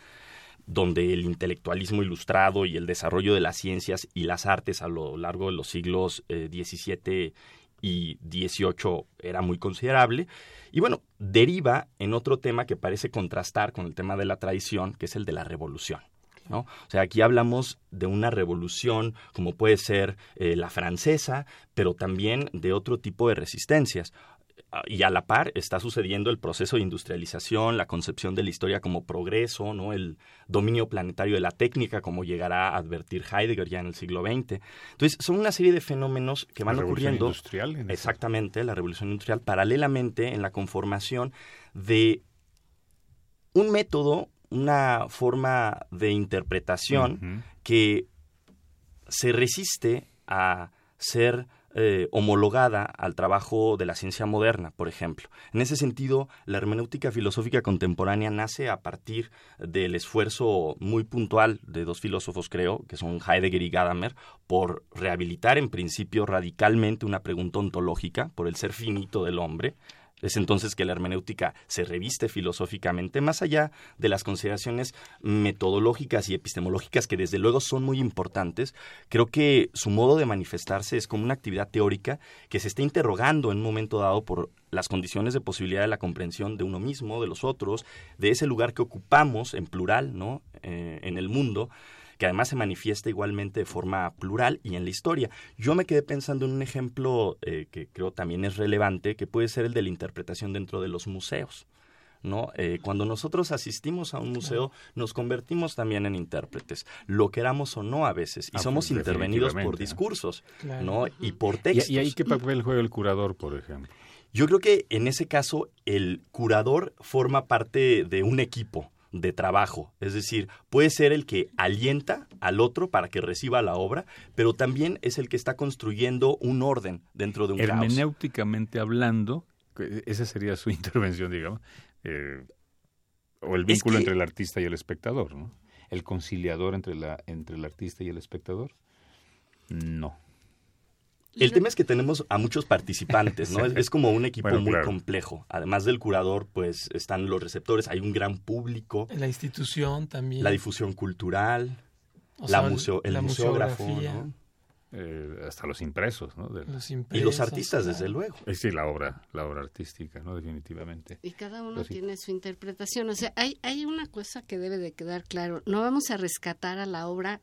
donde el intelectualismo ilustrado y el desarrollo de las ciencias y las artes a lo largo de los siglos XVII eh, y XVIII era muy considerable. Y bueno, deriva en otro tema que parece contrastar con el tema de la tradición, que es el de la revolución. ¿No? O sea, aquí hablamos de una revolución como puede ser eh, la francesa, pero también de otro tipo de resistencias y a la par está sucediendo el proceso de industrialización, la concepción de la historia como progreso, ¿no? el dominio planetario de la técnica, como llegará a advertir Heidegger ya en el siglo XX. Entonces, son una serie de fenómenos que van la ocurriendo. Industrial en exactamente, la revolución industrial, paralelamente en la conformación de un método, una forma de interpretación uh -huh. que se resiste a ser eh, homologada al trabajo de la ciencia moderna, por ejemplo. En ese sentido, la hermenéutica filosófica contemporánea nace a partir del esfuerzo muy puntual de dos filósofos, creo, que son Heidegger y Gadamer, por rehabilitar en principio radicalmente una pregunta ontológica por el ser finito del hombre, es entonces que la hermenéutica se reviste filosóficamente, más allá de las consideraciones metodológicas y epistemológicas que desde luego son muy importantes. Creo que su modo de manifestarse es como una actividad teórica que se está interrogando en un momento dado por las condiciones de posibilidad de la comprensión de uno mismo, de los otros, de ese lugar que ocupamos en plural, ¿no? Eh, en el mundo que además se manifiesta igualmente de forma plural y en la historia. Yo me quedé pensando en un ejemplo eh, que creo también es relevante, que puede ser el de la interpretación dentro de los museos. ¿no? Eh, cuando nosotros asistimos a un museo, nos convertimos también en intérpretes, lo queramos o no a veces, y ah, somos pues, intervenidos por discursos, Claro. ¿no? Y por textos. ¿Y, ¿Y ahí qué papel juega el curador, por ejemplo? Yo creo que en ese caso el curador forma parte de un equipo de trabajo, es decir, puede ser el que alienta al otro para que reciba la obra, pero también es el que está construyendo un orden dentro de un caos. Hermenéuticamente hablando, esa sería su [laughs] intervención, digamos, eh, o el vínculo entre el artista y el espectador, ¿no? El conciliador entre, la, entre el artista y el espectador. No. El tema es que tenemos a muchos participantes, ¿no? es, como un equipo [laughs] muy complejo. Además del curador, pues están los receptores, hay un gran público. La institución también. La difusión cultural, la museo, el museógrafo, eh, hasta los impresos, ¿no? y los artistas, desde luego. Eh, sí, la obra, la obra artística, ¿no? Definitivamente. Y cada uno tiene su interpretación. O sea, hay, hay una cosa que debe de quedar claro. No vamos a rescatar a la obra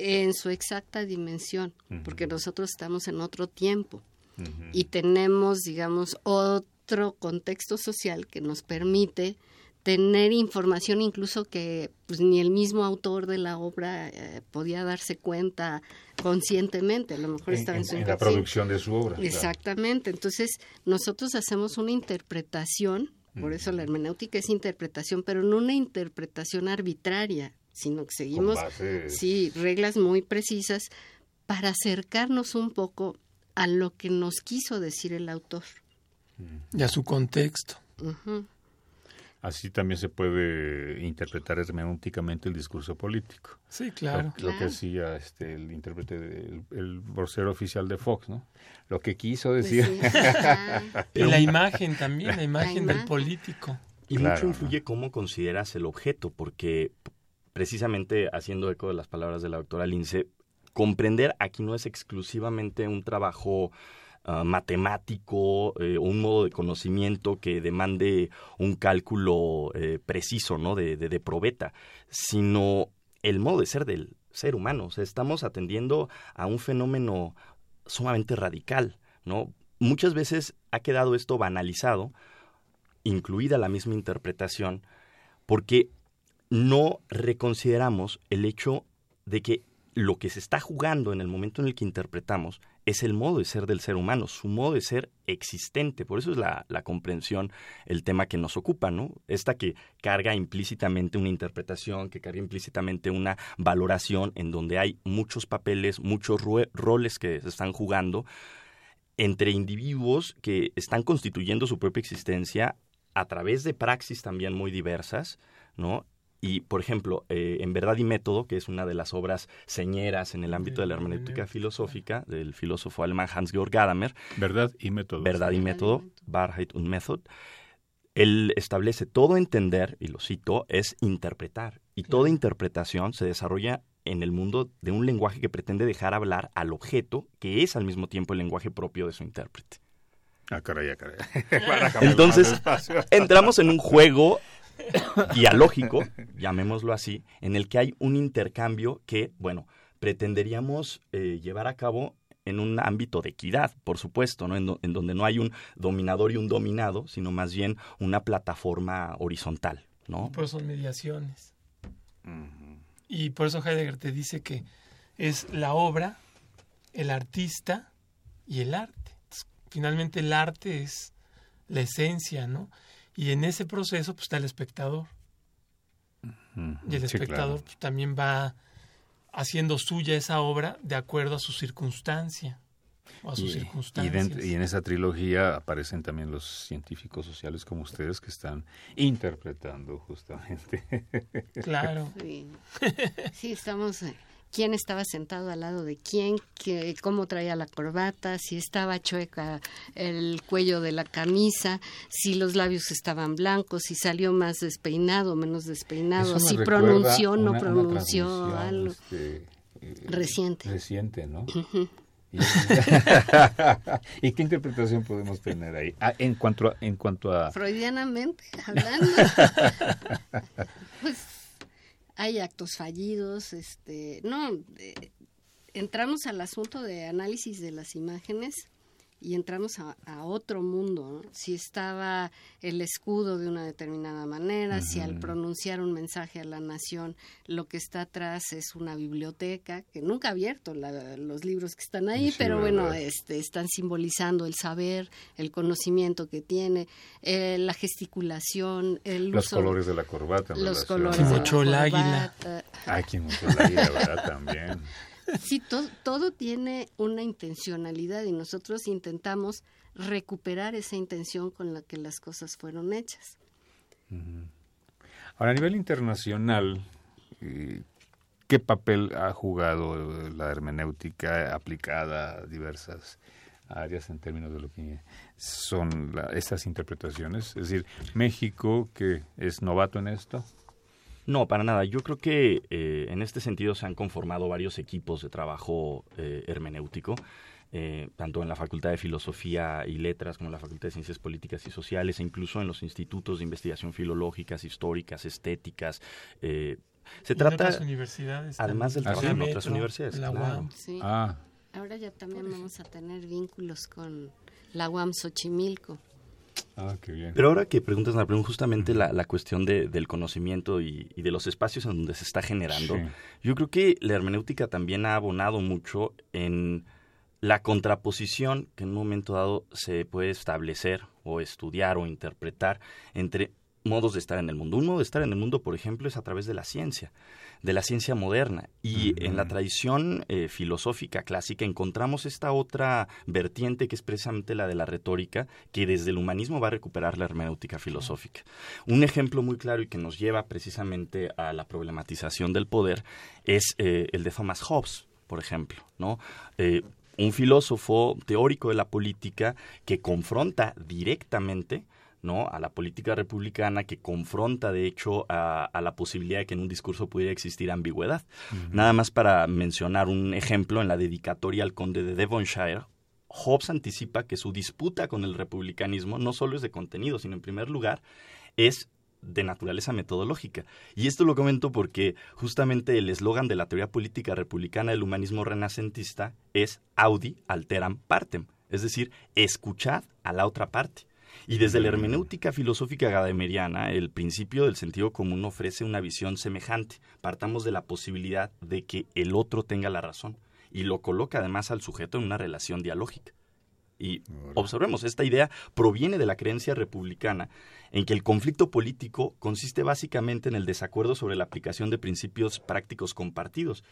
en su exacta dimensión, porque nosotros estamos en otro tiempo. Y tenemos, digamos, otro contexto social que nos permite tener información incluso que pues, ni el mismo autor de la obra eh, podía darse cuenta conscientemente, a lo mejor estaba en, su en la producción de su obra. Exactamente, entonces nosotros hacemos una interpretación, por eso la hermenéutica es interpretación, pero no una interpretación arbitraria, sino que seguimos sí, reglas muy precisas para acercarnos un poco a lo que nos quiso decir el autor. Y a su contexto. Así también se puede interpretar hermenéuticamente el discurso político. Sí, claro. Lo, que hacía este, el intérprete, el, el, vocero oficial de Fox, ¿no? Lo que quiso pues decir. [laughs] y la imagen también, la imagen, del político. Y mucho influye cómo consideras el objeto, porque precisamente haciendo eco de las palabras de la doctora Lince, comprender aquí no es exclusivamente un trabajo ah, matemático eh, un modo de conocimiento que demande un cálculo eh, preciso, ¿no? De, de, probeta, sino el modo de ser del ser humano. O sea, estamos atendiendo a un fenómeno sumamente radical, ¿no? Muchas veces ha quedado esto banalizado, incluida la misma interpretación, porque no reconsideramos el hecho de que lo que se está jugando en el momento en el que interpretamos es el modo de ser del ser humano, su modo de ser existente. Por eso es la, comprensión, el tema que nos ocupa, ¿no? Esta que carga implícitamente una interpretación, que carga implícitamente una valoración en donde hay muchos papeles, muchos roles que se están jugando entre individuos que están constituyendo su propia existencia a través de praxis también muy diversas, ¿no? Y, por ejemplo, eh, en Verdad y Método, que es una de las obras señeras en el ámbito de la hermenéutica filosófica del filósofo alemán Hans-Georg Gadamer. Verdad y Método. Verdad y Método, Wahrheit und Method. Él establece todo entender, y lo cito, es interpretar. Y toda interpretación se desarrolla en el mundo de un lenguaje que pretende dejar hablar al objeto, que es al mismo tiempo el lenguaje propio de su intérprete. Ah, caray, ah, caray. [laughs] Entonces, entramos en un juego [coughs] dialógico, llamémoslo así, en el que hay un intercambio que, bueno, pretenderíamos eh, llevar a cabo en un ámbito de equidad, por supuesto, ¿no? En, donde no hay un dominador y un dominado, sino más bien una plataforma horizontal, ¿no? Por eso son mediaciones. Y por eso Heidegger te dice que es la obra, el artista y el arte. finalmente el arte es la esencia, ¿no? Y en ese proceso pues, está el espectador. Y el espectador pues, también va haciendo suya esa obra de acuerdo a su circunstancia. O a sus circunstancias. Y, en esa trilogía aparecen también los científicos sociales como ustedes que están interpretando justamente. Claro. Sí, [laughs] sí estamos eh, quién estaba sentado al lado de quién, cómo traía la corbata, si estaba chueca el cuello de la camisa, si los labios estaban blancos, si salió más despeinado, menos despeinado, si pronunció, no pronunció algo. Este, eh, reciente. Reciente, ¿no? [laughs] ¿Y qué interpretación podemos tener ahí? Ah, en cuanto a, en cuanto a freudianamente hablando. [laughs] pues hay actos fallidos, este, no, entramos al asunto de análisis de las imágenes y entramos a, otro mundo. Si estaba el escudo de una determinada manera, si al pronunciar un mensaje a la nación lo que está atrás es una biblioteca, que nunca ha abierto los libros que están ahí, pero bueno, este, están simbolizando el saber, el conocimiento que tiene, eh, la gesticulación, el los colores de la corbata. Los colores de la el águila. Mucho el águila, ¿verdad? También. [laughs] Sí, todo, tiene una intencionalidad y nosotros intentamos recuperar esa intención con la que las cosas fueron hechas. Ahora, a nivel internacional, eh, ¿qué papel ha jugado la hermenéutica aplicada a diversas áreas en términos de lo que son estas interpretaciones? Es decir, México, que es novato en esto. No, para nada. Yo creo que eh, en este sentido se han conformado varios equipos de trabajo eh, hermenéutico. Eh, tanto en la Facultad de Filosofía y Letras como en la Facultad de Ciencias Políticas y Sociales e incluso en los institutos de investigación filológicas, históricas, estéticas. se trata, otras universidades además del trabajo en otras universidades. La UAM. Ah. Ahora ya también vamos a tener vínculos con la UAM Xochimilco. Ah, qué bien. Pero ahora que preguntas, justamente la, la cuestión de, del conocimiento y, de los espacios en donde se está generando, yo creo que la hermenéutica también ha abonado mucho en la contraposición que en un momento dado se puede establecer o estudiar o interpretar entre modos de estar en el mundo. Un modo de estar en el mundo, por ejemplo, es a través de la ciencia de la ciencia moderna. Y en la tradición eh, filosófica clásica encontramos esta otra vertiente que es precisamente la de la retórica, que desde el humanismo va a recuperar la hermenéutica filosófica. Un ejemplo muy claro y que nos lleva precisamente a la problematización del poder es eh, el de Thomas Hobbes, por ejemplo, ¿no? Eh, un filósofo teórico de la política que confronta directamente ¿no? a la política republicana que confronta de hecho a, la posibilidad de que en un discurso pudiera existir ambigüedad. Nada más para mencionar un ejemplo en la dedicatoria al conde de Devonshire, Hobbes anticipa que su disputa con el republicanismo no solo es de contenido, sino en primer lugar es de naturaleza metodológica. Y esto lo comento porque justamente el eslogan de la teoría política republicana del humanismo renacentista es Audi alteram partem, es decir, escuchad a la otra parte. Y desde la hermenéutica filosófica gadameriana, el principio del sentido común ofrece una visión semejante. Partamos de la posibilidad de que el otro tenga la razón y lo coloca además al sujeto en una relación dialógica. Y observemos, esta idea proviene de la creencia republicana en que el conflicto político consiste básicamente en el desacuerdo sobre la aplicación de principios prácticos compartidos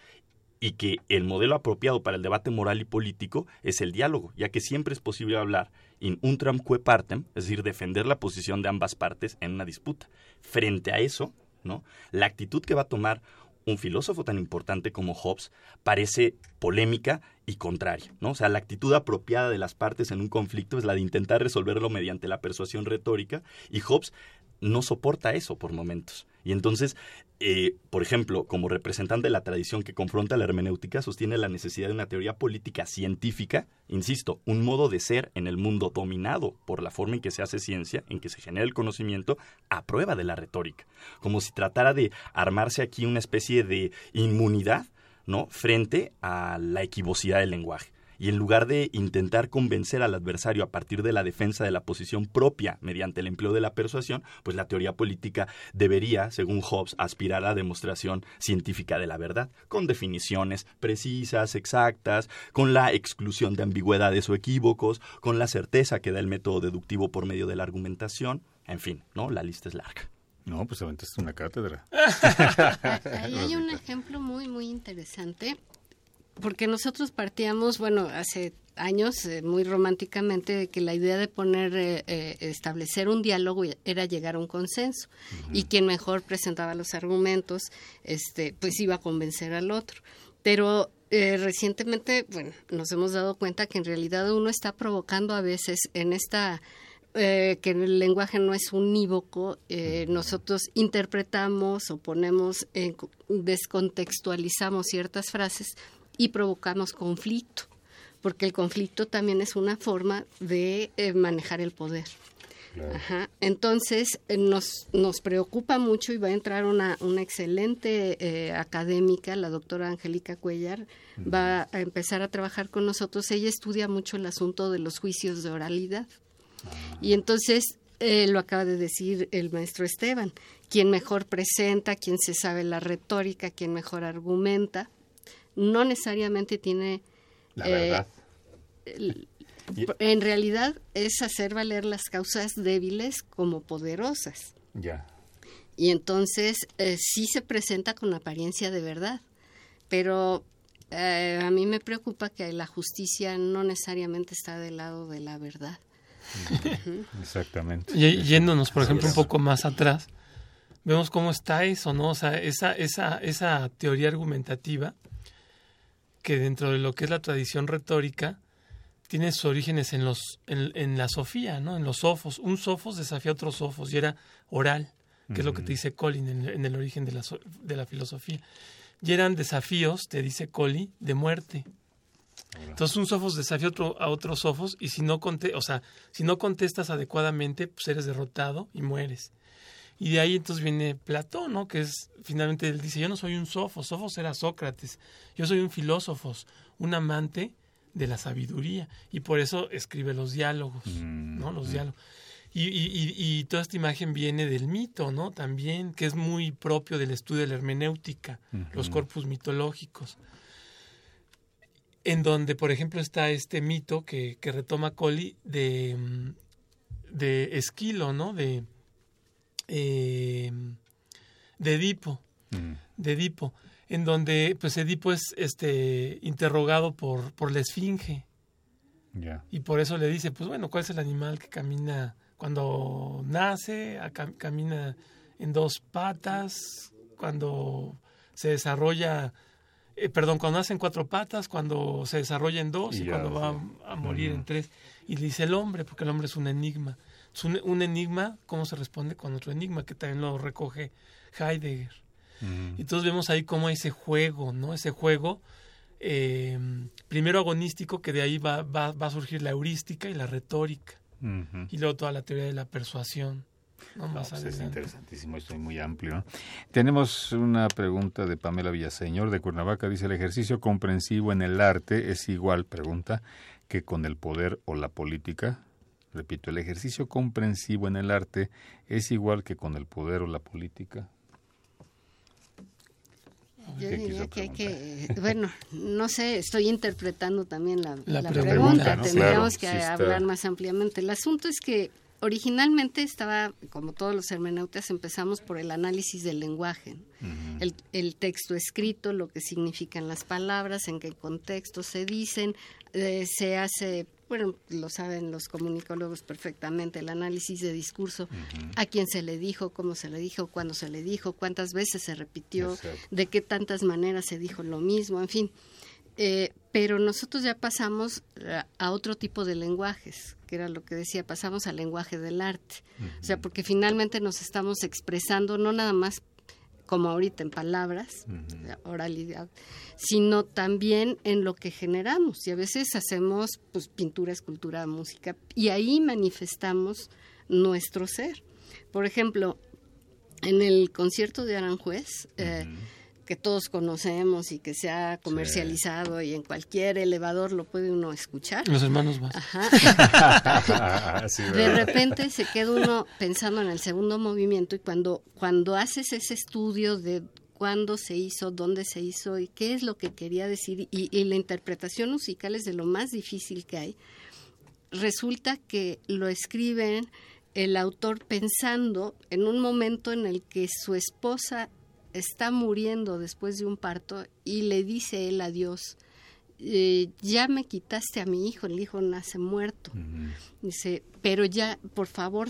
y que el modelo apropiado para el debate moral y político es el diálogo, ya que siempre es posible hablar in untram que partem, es decir, defender la posición de ambas partes en una disputa. Frente a eso, ¿no? La actitud que va a tomar un filósofo tan importante como Hobbes parece polémica y contraria, ¿no? O sea, la actitud apropiada de las partes en un conflicto es la de intentar resolverlo mediante la persuasión retórica y Hobbes no soporta eso por momentos. Y entonces, eh, por ejemplo, como representante de la tradición que confronta la hermenéutica, sostiene la necesidad de una teoría política científica, insisto, un modo de ser en el mundo dominado por la forma en que se hace ciencia, en que se genera el conocimiento, a prueba de la retórica. Como si tratara de armarse aquí una especie de inmunidad, ¿no? Frente a la equivocidad del lenguaje y en lugar de intentar convencer al adversario a partir de la defensa de la posición propia mediante el empleo de la persuasión, pues la teoría política debería, según Hobbes, aspirar a la demostración científica de la verdad, con definiciones precisas, exactas, con la exclusión de ambigüedades o equívocos, con la certeza que da el método deductivo por medio de la argumentación, en fin, ¿no? La lista es larga. No, pues aventaste una cátedra. [laughs] Ahí hay un ejemplo muy, muy interesante porque nosotros partíamos, bueno, hace años eh, muy románticamente de que la idea de poner eh, eh, establecer un diálogo era llegar a un consenso. Y quien mejor presentaba los argumentos este pues iba a convencer al otro. Pero recientemente bueno nos hemos dado cuenta que en realidad uno está provocando a veces en esta que el lenguaje no es unívoco, nosotros interpretamos o ponemos, descontextualizamos ciertas frases y provocamos conflicto, porque el conflicto también es una forma de eh, manejar el poder. Ajá. Entonces, eh, nos, nos preocupa mucho y va a entrar una, una excelente eh, académica, la doctora Angélica Cuellar, va a empezar a trabajar con nosotros. Ella estudia mucho el asunto de los juicios de oralidad. Ah. Y entonces, eh, lo acaba de decir el maestro Esteban, quien mejor presenta, quien se sabe la retórica, quien mejor argumenta, no necesariamente tiene... La verdad. En realidad es hacer valer las causas débiles como poderosas. Ya. Y entonces eh, sí se presenta con apariencia de verdad, pero eh, a mí me preocupa que la justicia no necesariamente está del lado de la verdad. Exactamente. Y yéndonos, por ejemplo, un poco más atrás, vemos cómo está eso, ¿no? O sea, esa, esa, esa teoría argumentativa que dentro de lo que es la tradición retórica tiene sus orígenes en los en, en la sofía, ¿no? En los sofos. Un sofos desafía a otros sofos y era oral, que es lo que te dice Colin en, en el origen de la, de la filosofía. Y eran desafíos, te dice Colin, de muerte. Entonces un sofos desafía a otro, a otro sofos y si no conte, o sea, si no contestas adecuadamente, pues eres derrotado y mueres. Y de ahí entonces viene Platón, ¿no? Que es, finalmente él dice, yo no soy un sofos, sofos era Sócrates, yo soy un filósofo, un amante de la sabiduría y por eso escribe los diálogos, ¿no? Los diálogos. Y, y, y, y toda esta imagen viene del mito, ¿no? También, que es muy propio del estudio de la hermenéutica, los corpus mitológicos en donde, por ejemplo, está este mito que, que retoma Colli de, mm, de Esquilo, ¿no? De, eh, de Edipo, de Edipo, en donde pues Edipo es este interrogado por, por la esfinge y por eso le dice, pues bueno, ¿cuál es el animal que camina cuando nace, cam- camina en dos patas, cuando se desarrolla, eh, perdón, cuando nace en cuatro patas, cuando se desarrolla en dos y, Y ya, cuando va sí. a, a morir en tres? Y le dice el hombre, porque el hombre es un enigma. Es un, un enigma, ¿cómo se responde con otro enigma? Que también lo recoge Heidegger. Y entonces vemos ahí cómo hay ese juego, ¿no? Ese juego eh, primero agonístico, que de ahí va, va, va a surgir la heurística y la retórica. Y luego toda la teoría de la persuasión. ¿no? Pues es interesantísimo, esto es muy amplio. Tenemos una pregunta de Pamela Villaseñor de Cuernavaca. Dice, ¿el ejercicio comprensivo en el arte es igual, pregunta, que con el poder o la política? Repito, ¿el ejercicio comprensivo en el arte es igual que con el poder o la política? Yo ¿Qué diría que que, bueno, no sé, estoy interpretando también la, La la pregunta, pregunta, ¿no? tendríamos Claro, que sí hablar más ampliamente. El asunto es que originalmente estaba, como todos los hermeneutas, empezamos por el análisis del lenguaje, el, el texto escrito, lo que significan las palabras, en qué contexto se dicen, eh, se hace, bueno, lo saben los comunicólogos perfectamente, el análisis de discurso, a quién se le dijo, cómo se le dijo, cuándo se le dijo, cuántas veces se repitió, Exacto. de qué tantas maneras se dijo lo mismo, en fin. Eh, pero nosotros ya pasamos a, a otro tipo de lenguajes, que era lo que decía, pasamos al lenguaje del arte. O sea, porque finalmente nos estamos expresando no nada más como ahorita en palabras, la oralidad, sino también en lo que generamos. Y a veces hacemos pues pintura, escultura, música, y ahí manifestamos nuestro ser. Por ejemplo, en el concierto de Aranjuez, eh, que todos conocemos y que se ha comercializado y en cualquier elevador lo puede uno escuchar. Los hermanos más. Ajá. [laughs] Sí, de repente se queda uno pensando en el segundo movimiento y cuando, cuando haces ese estudio de cuándo se hizo, dónde se hizo y qué es lo que quería decir y, y la interpretación musical es de lo más difícil que hay, resulta que lo escriben el autor pensando en un momento en el que su esposa está muriendo después de un parto y le dice él a Dios, eh, ya me quitaste a mi hijo, el hijo nace muerto. Dice, pero ya, por favor,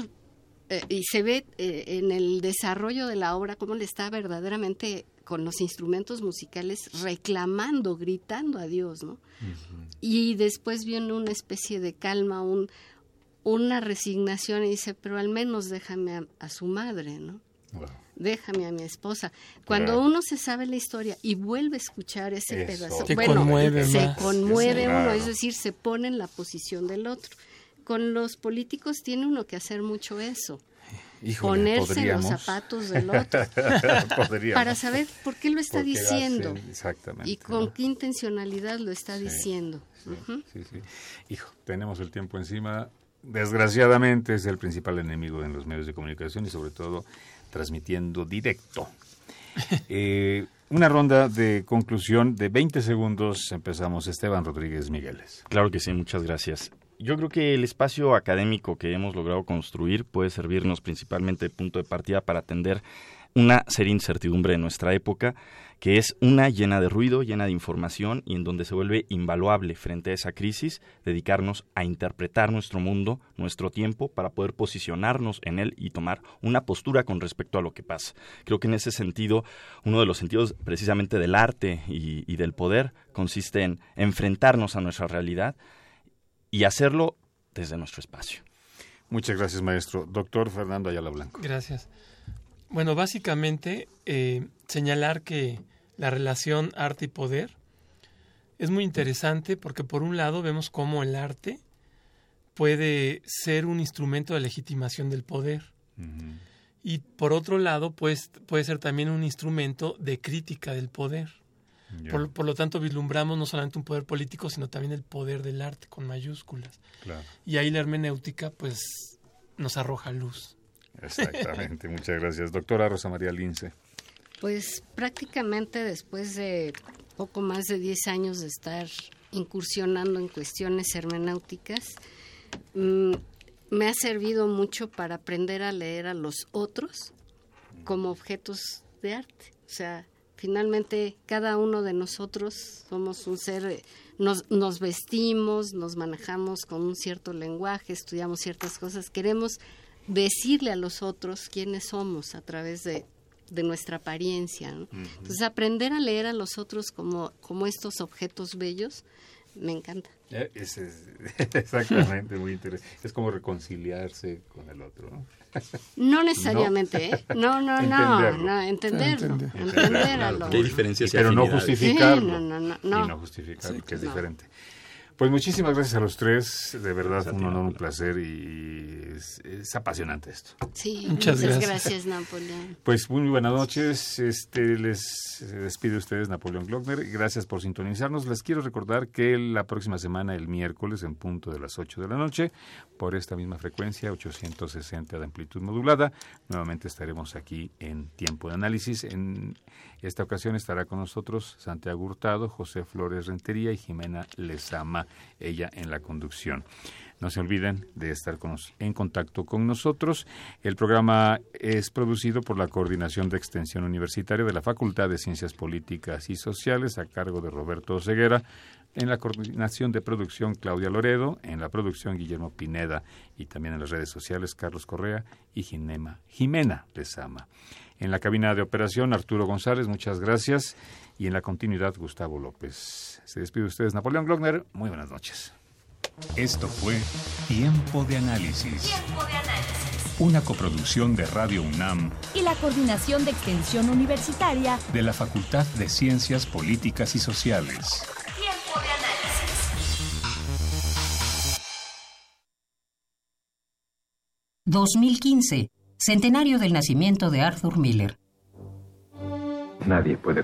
eh, y se ve eh, en el desarrollo de la obra cómo le está verdaderamente con los instrumentos musicales reclamando, gritando a Dios, ¿no? Y después viene una especie de calma, un, una resignación y dice, pero al menos déjame a, a su madre, ¿no? Déjame a mi esposa. Cuando Claro. uno se sabe la historia y vuelve a escuchar ese Eso. pedazo, Te bueno, conmueve se más. conmueve uno, es decir, se pone en la posición del otro. con los políticos tiene uno que hacer mucho eso. ponerse en los zapatos del otro [laughs] para saber por qué lo está diciendo exactamente, y con qué intencionalidad lo está diciendo. Sí, sí. Hijo, tenemos el tiempo encima. Desgraciadamente es el principal enemigo en los medios de comunicación y sobre todo transmitiendo directo. [laughs] Eh, una ronda de conclusión de 20 segundos. Empezamos. Esteban Rodríguez Migueles. Claro que sí, muchas gracias. Yo creo que el espacio académico que hemos logrado construir puede servirnos principalmente de punto de partida para atender una seria incertidumbre de nuestra época, que es una llena de ruido, llena de información y en donde se vuelve invaluable frente a esa crisis dedicarnos a interpretar nuestro mundo, nuestro tiempo, para poder posicionarnos en él y tomar una postura con respecto a lo que pasa. Creo que en ese sentido, uno de los sentidos precisamente del arte y, y del poder consiste en enfrentarnos a nuestra realidad y hacerlo desde nuestro espacio. Muchas gracias, maestro. Doctor Fernando Ayala Blanco. Gracias. Bueno, básicamente eh, señalar que la relación arte y poder es muy interesante porque por un lado vemos cómo el arte puede ser un instrumento de legitimación del poder y por otro lado pues, puede ser también un instrumento de crítica del poder. Por, por, lo tanto, vislumbramos no solamente un poder político, sino también el poder del arte con mayúsculas. Y ahí la hermenéutica pues nos arroja luz. Exactamente, muchas gracias. Doctora Rosa María Lince. Pues prácticamente después de poco más de 10 años de estar incursionando en cuestiones hermenéuticas, mm, me ha servido mucho para aprender a leer a los otros como objetos de arte. O sea, finalmente cada uno de nosotros somos un ser, eh, nos, nos vestimos, nos manejamos con un cierto lenguaje, estudiamos ciertas cosas, queremos decirle a los otros quiénes somos a través de, nuestra apariencia. Entonces, aprender a leer a los otros como, como estos objetos bellos, me encanta. Eh, [laughs] exactamente, muy interesante. Es como reconciliarse con el otro, ¿no? No necesariamente, ¿eh? No, no, no, no, entenderlo. entenderlo. ¿Qué diferencia Pero no justificarlo. no, no, no, Y no justificarlo, que es diferente. Pues muchísimas gracias a los tres, de verdad un honor, un placer y es, apasionante esto. Sí, muchas, gracias. Napoleón. Pues muy buenas noches, este les despide ustedes Napoleón Glockner, gracias por sintonizarnos. Les quiero recordar que la próxima semana, el miércoles, en punto de las 8 de la noche, por esta misma frecuencia, 860 de amplitud modulada, nuevamente estaremos aquí en Tiempo de Análisis. En esta ocasión estará con nosotros Santiago Hurtado, José Flores Rentería y Jimena Lezama ella en la conducción. No se olviden de estar en contacto con nosotros. El programa es producido por la Coordinación de Extensión Universitaria de la Facultad de Ciencias Políticas y Sociales a cargo de Roberto Ceguera. En la coordinación de producción Claudia Loredo, en la producción Guillermo Pineda y también en las redes sociales Carlos Correa y Jimena Lezama. En la cabina de operación Arturo González, muchas gracias y en la continuidad Gustavo López. Se despide de ustedes Napoleón Glockner. Muy buenas noches. Esto fue Tiempo de Análisis. Tiempo de Análisis. Una coproducción de Radio UNAM y la Coordinación de Extensión Universitaria de la Facultad de Ciencias Políticas y Sociales. Tiempo de Análisis. 2015, centenario del nacimiento de Arthur Miller. Nadie puede